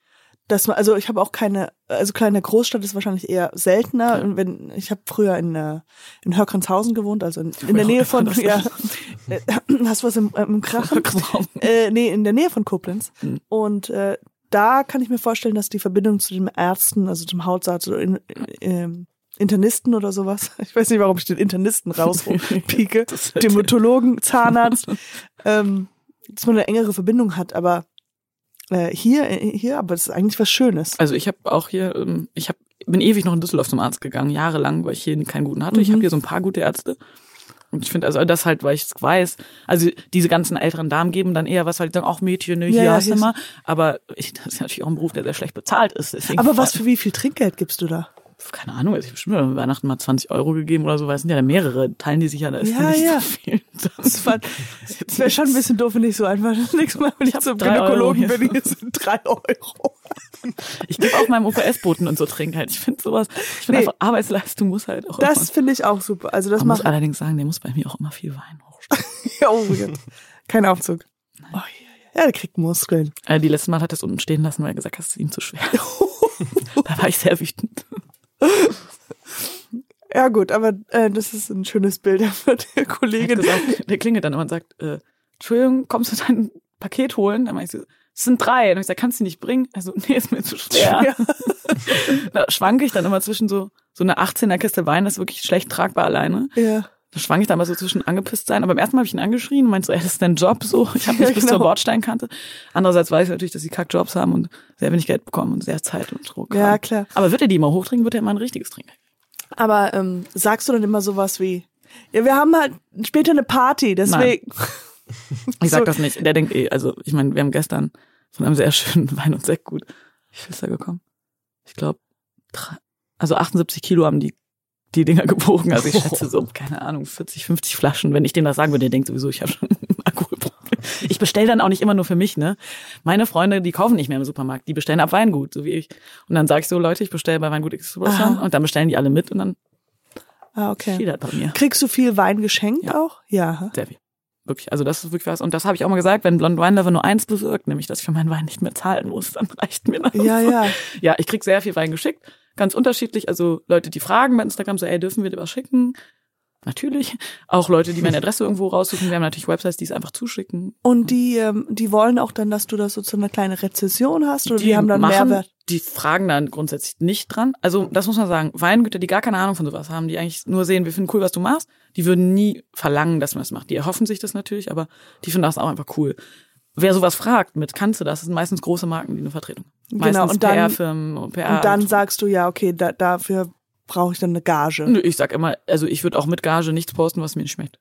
Dass man, also ich habe auch keine, also klar in der Großstadt ist wahrscheinlich eher seltener. Und wenn ich habe früher in äh, in Hörkranzhausen gewohnt, also in, in der Nähe von, ja, äh, <clears throat> hast du was im, äh, im Krachen? Äh, nee, in der Nähe von Koblenz. Mhm. Und äh, da kann ich mir vorstellen, dass die Verbindung zu den Ärzten, also zum Hausarzt oder in, ähm, Internisten oder sowas, <laughs> ich weiß nicht, warum ich den Internisten rauspieke, <laughs> Dermatologen, Zahnarzt, ähm, dass man eine engere Verbindung hat, aber äh, hier, äh, hier, aber das ist eigentlich was Schönes. Also ich habe auch hier, ähm, ich hab, bin ewig noch in Düsseldorf zum Arzt gegangen, jahrelang, weil ich hier keinen guten hatte. Ich Mhm. habe hier so ein paar gute Ärzte. Und ich finde also das halt, weil ich es weiß, also diese ganzen älteren Damen geben dann eher was, weil die sagen, auch Mädchen, ne, hier Ja, hast du mal. Aber ich, <laughs> das ist natürlich auch ein Beruf, der sehr schlecht bezahlt ist. Deswegen Aber was für wie viel Trinkgeld gibst du da? Keine Ahnung, also ich habe bestimmt Weihnachten mal 20 Euro gegeben oder so, weil es sind ja mehrere, teilen die sich ja, da ist Ja, nicht ja. so viel. <laughs> Das, war- das wäre schon ein bisschen doof, wenn ich so einfach <laughs> das nächste Mal, wenn ich, hab zum Gynäkologen bin, hier. sind drei Euro. <laughs> Ich gebe auch meinem OPS-Boten und so Trinkgeld. Ich finde sowas, ich finde Nee. einfach Arbeitsleistung muss halt auch Das finde ich auch super. Also das Man muss allerdings sagen, der muss bei mir auch immer viel Wein hochstellen. oh, ja. kein Aufzug. Oh, ja, ja, der kriegt Muskeln. Äh, die letzte Mal hat er es unten stehen lassen, weil er gesagt hat, es ist ihm zu schwer. da war ich sehr wütend. <laughs> Ja gut, aber äh, das ist ein schönes Bild <laughs> für die Kollegin. gesagt, der klingelt dann immer und sagt, äh, Entschuldigung, kommst du dein Paket holen? Dann meinte ich so, es sind drei. Und ich sag, kannst du nicht bringen? Also, <laughs> nee, ist mir zu schwer. Da schwanke ich dann immer zwischen so, so eine 18er Kiste Wein, das ist wirklich schlecht tragbar alleine. Ja. Da schwank ich dann mal so zwischen angepisst sein. Aber beim ersten Mal habe ich ihn angeschrien und meinte so, ey, das ist dein Job so. Ich habe nicht <laughs> Ja, bis genau. zur Bordsteinkante. Andererseits weiß ich natürlich, dass sie Kackjobs haben und sehr wenig Geld bekommen und sehr Zeit und Druck Ja, haben. klar. Aber wird er die immer hochtrinken, wird er immer ein richtiges trinken. Aber ähm, sagst du dann immer sowas wie, ja, wir haben halt später eine Party, deswegen. Ich sag <laughs> So. das nicht. Der denkt eh, also ich meine, wir haben gestern von einem sehr <laughs> schönen Wein und Sekt gut. Wie viel ist da gekommen? Ich glaube, also 78 Kilo haben die die Dinger gewogen. Also ich schätze so, keine Ahnung, 40, 50 Flaschen. Wenn ich dem das sagen würde, der denkt sowieso, ich habe schon <laughs> Alkoholproblem. Ich bestelle dann auch nicht immer nur für mich, ne? Meine Freunde, die kaufen nicht mehr im Supermarkt, die bestellen ab Weingut, so wie ich. Und dann sage ich so, Leute, ich bestelle bei Weingut Aha. und dann bestellen die alle mit und dann Ah, okay. steht das bei mir. Kriegst du viel Wein geschenkt Ja. auch? Ja. Sehr viel. Wirklich. Also das ist wirklich was. Und das habe ich auch mal gesagt, wenn Blond Wine Lover nur eins bewirkt, nämlich dass ich für meinen Wein nicht mehr zahlen muss, dann reicht mir das. Ja, ja. <laughs> Ja, ich krieg sehr viel Wein geschickt. Ganz unterschiedlich. Also Leute, die fragen bei Instagram so, ey, dürfen wir dir was schicken? Natürlich. Auch Leute, die meine Adresse irgendwo raussuchen. Wir haben natürlich Websites, die es einfach zuschicken. Und die, ähm, die wollen auch dann, dass du das so zu einer kleinen Rezession hast oder die, haben dann machen, Mehrwert. Die fragen dann grundsätzlich nicht dran. Also das muss man sagen. Weingüter, die gar keine Ahnung von sowas haben, die eigentlich nur sehen, wir finden cool, was du machst, die würden nie verlangen, dass man das macht. Die erhoffen sich das natürlich, aber die finden das auch einfach cool. Wer sowas fragt mit, kannst du das? Das sind meistens große Marken, die eine Vertretung. Meistens Genau, und dann- PR-Firmen PR. Und dann sagst du, ja, okay, da, dafür brauche ich dann eine Gage. Nö, ich sag immer, also ich würde auch mit Gage nichts posten, was mir nicht schmeckt.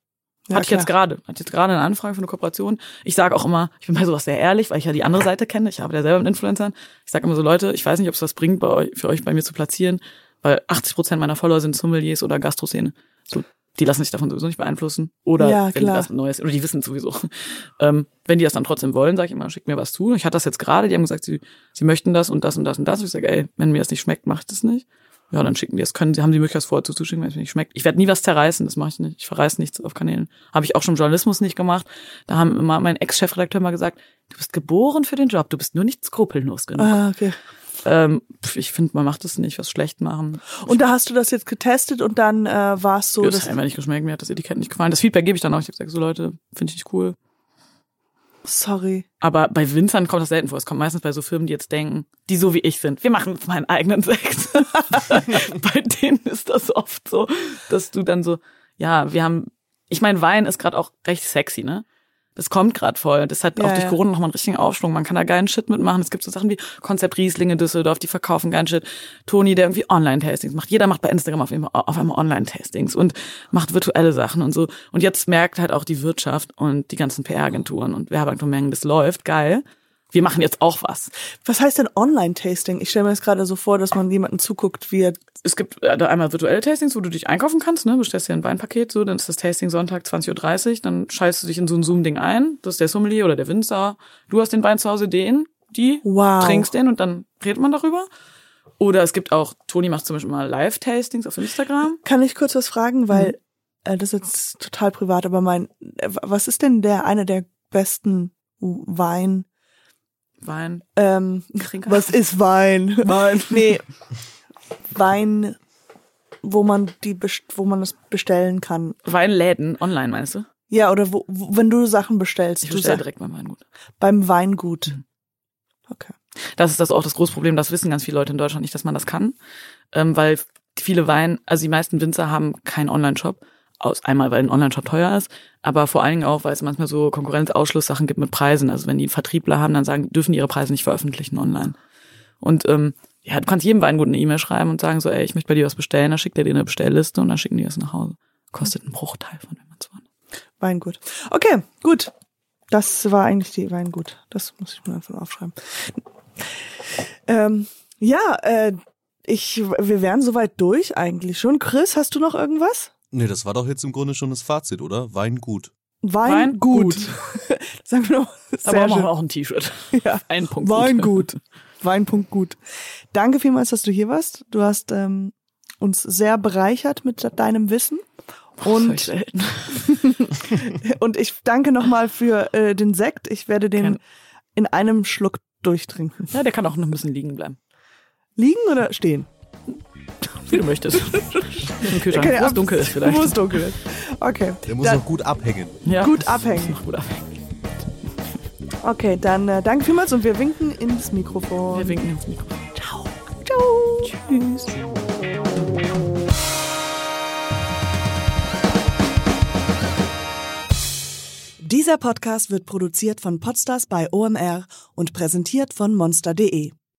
Ja, Hatte ich jetzt gerade. Hatte jetzt gerade eine Anfrage für eine Kooperation. Ich sage auch immer, ich bin bei sowas sehr ehrlich, weil ich ja die andere Seite kenne. Ich arbeite ja selber mit Influencern. Ich sage immer so, Leute, ich weiß nicht, ob es was bringt, bei euch, für euch bei mir zu platzieren, weil 80 Prozent meiner Follower sind Sommeliers oder Gastroszene. So, die lassen sich davon sowieso nicht beeinflussen. Oder Ja, wenn die klar. was Neues, oder die wissen sowieso. <laughs> Ähm, wenn die das dann trotzdem wollen, sage ich immer, schickt mir was zu. Ich hatte das jetzt gerade, die haben gesagt, sie, sie möchten das und das und das und das. Und ich sage, ey, wenn mir das nicht schmeckt, ich das nicht. ja, dann schicken die es. Können, sie haben die Möglichkeit, es vorher zuzuschicken, wenn es mir nicht schmeckt. Ich werde nie was zerreißen, das mache ich nicht. Ich verreiße nichts auf Kanälen. Habe ich auch schon im Journalismus nicht gemacht. Da haben immer mein Ex-Chefredakteur mal gesagt, du bist geboren für den Job, du bist nur nicht skrupellos genug. Ah, okay. Ähm, ich finde, man macht es nicht, was schlecht machen. Und da hast du das jetzt getestet und dann äh, war es so, das dass hat einfach nicht geschmeckt, mir hat das Etikett nicht gefallen. Das Feedback gebe ich dann auch. Ich habe gesagt, so Leute, finde ich nicht cool. sorry. Aber bei Winzern kommt das selten vor. Es kommt meistens bei so Firmen, die jetzt denken, die so wie ich sind, wir machen jetzt meinen eigenen Sekt. <laughs> bei denen ist das oft so, dass du dann so, ja, wir haben, ich meine, Wein ist gerade auch recht sexy, ne? Das kommt gerade voll. Das hat Ja, auch durch ja. Corona nochmal einen richtigen Aufschwung. Man kann da geilen Shit mitmachen. Es gibt so Sachen wie Konzept Riesling in Düsseldorf, die verkaufen geilen Shit. Toni, der irgendwie Online-Tastings macht. Jeder macht bei Instagram auf einmal, auf einmal Online-Tastings und macht virtuelle Sachen und so. Und jetzt merkt halt auch die Wirtschaft und die ganzen PR-Agenturen und Werbeagenturen merken, das läuft, geil. Wir machen jetzt auch was. Was heißt denn Online-Tasting? Ich stelle mir das gerade so vor, dass man jemanden zuguckt, wie er Es gibt äh, da einmal virtuelle Tastings, wo du dich einkaufen kannst, ne? Bestellst dir ein Weinpaket, so, dann ist das Tasting Sonntag 20.30 Uhr, dann schaltest du dich in so ein Zoom-Ding ein. Das ist der Sommelier oder der Winzer. Du hast den Wein zu Hause, den, die, Wow. trinkst den und dann redet man darüber. Oder es gibt auch, Toni macht zum Beispiel mal Live-Tastings auf Instagram. Kann ich kurz was fragen, weil Mhm. äh, das ist jetzt total privat, aber mein, äh, was ist denn der einer der besten Wein? Wein, Ähm, Trinker. was ist Wein? Wein. <laughs> nee, Wein, wo man die, wo man es bestellen kann. Weinläden, online meinst du? Ja, oder wo, wo wenn du Sachen bestellst, Ich du bestelle direkt beim Weingut. beim Weingut. Mhm. Okay. Das ist das auch das große Problem, das wissen ganz viele Leute in Deutschland nicht, dass man das kann, ähm, weil viele Wein, also die meisten Winzer haben keinen Online-Shop. Aus einmal, weil ein Online-Shop teuer ist, aber vor allen Dingen auch, weil es manchmal so Konkurrenzausschlusssachen gibt mit Preisen. Also wenn die Vertriebler haben, dann sagen, dürfen die ihre Preise nicht veröffentlichen online. Und ähm, ja, du kannst jedem Weingut eine E-Mail schreiben und sagen so, ey, ich möchte bei dir was bestellen, dann schickt er dir eine Bestellliste und dann schicken die es nach Hause. Kostet einen Bruchteil von dem man es Weingut. Okay, gut. Das war eigentlich die Weingut. Das muss ich mir einfach aufschreiben. Ähm, ja, äh, ich, wir wären soweit durch eigentlich schon. Chris, hast du noch irgendwas? Nee, das war doch jetzt im Grunde schon das Fazit, oder? Wein gut. Weingut. <laughs> Sagen wir noch. Da Sehr brauchen schön. wir auch ein T-Shirt. <laughs> Ja. Ein Punkt. Weingut. Weinpunkt gut. Danke vielmals, dass du hier warst. Du hast ähm, uns sehr bereichert mit deinem Wissen. Und Und, <laughs> und ich danke nochmal für äh, den Sekt. Ich werde den Gerne. in einem Schluck durchtrinken. ja, der kann auch noch ein bisschen liegen bleiben. Liegen oder stehen? Wie du möchtest. <laughs> Im Kühlschrank, wo es ab- dunkel ist vielleicht. Wo es dunkel ist. Okay. Der muss dann, noch gut abhängen. Ja, Gut das <laughs> abhängen. gut abhängen. okay, dann äh, danke vielmals und wir winken ins Mikrofon. Wir winken ins Mikrofon. Ciao. Ciao. Tschüss. Dieser Podcast wird produziert von Podstars bei OMR und präsentiert von monster.de.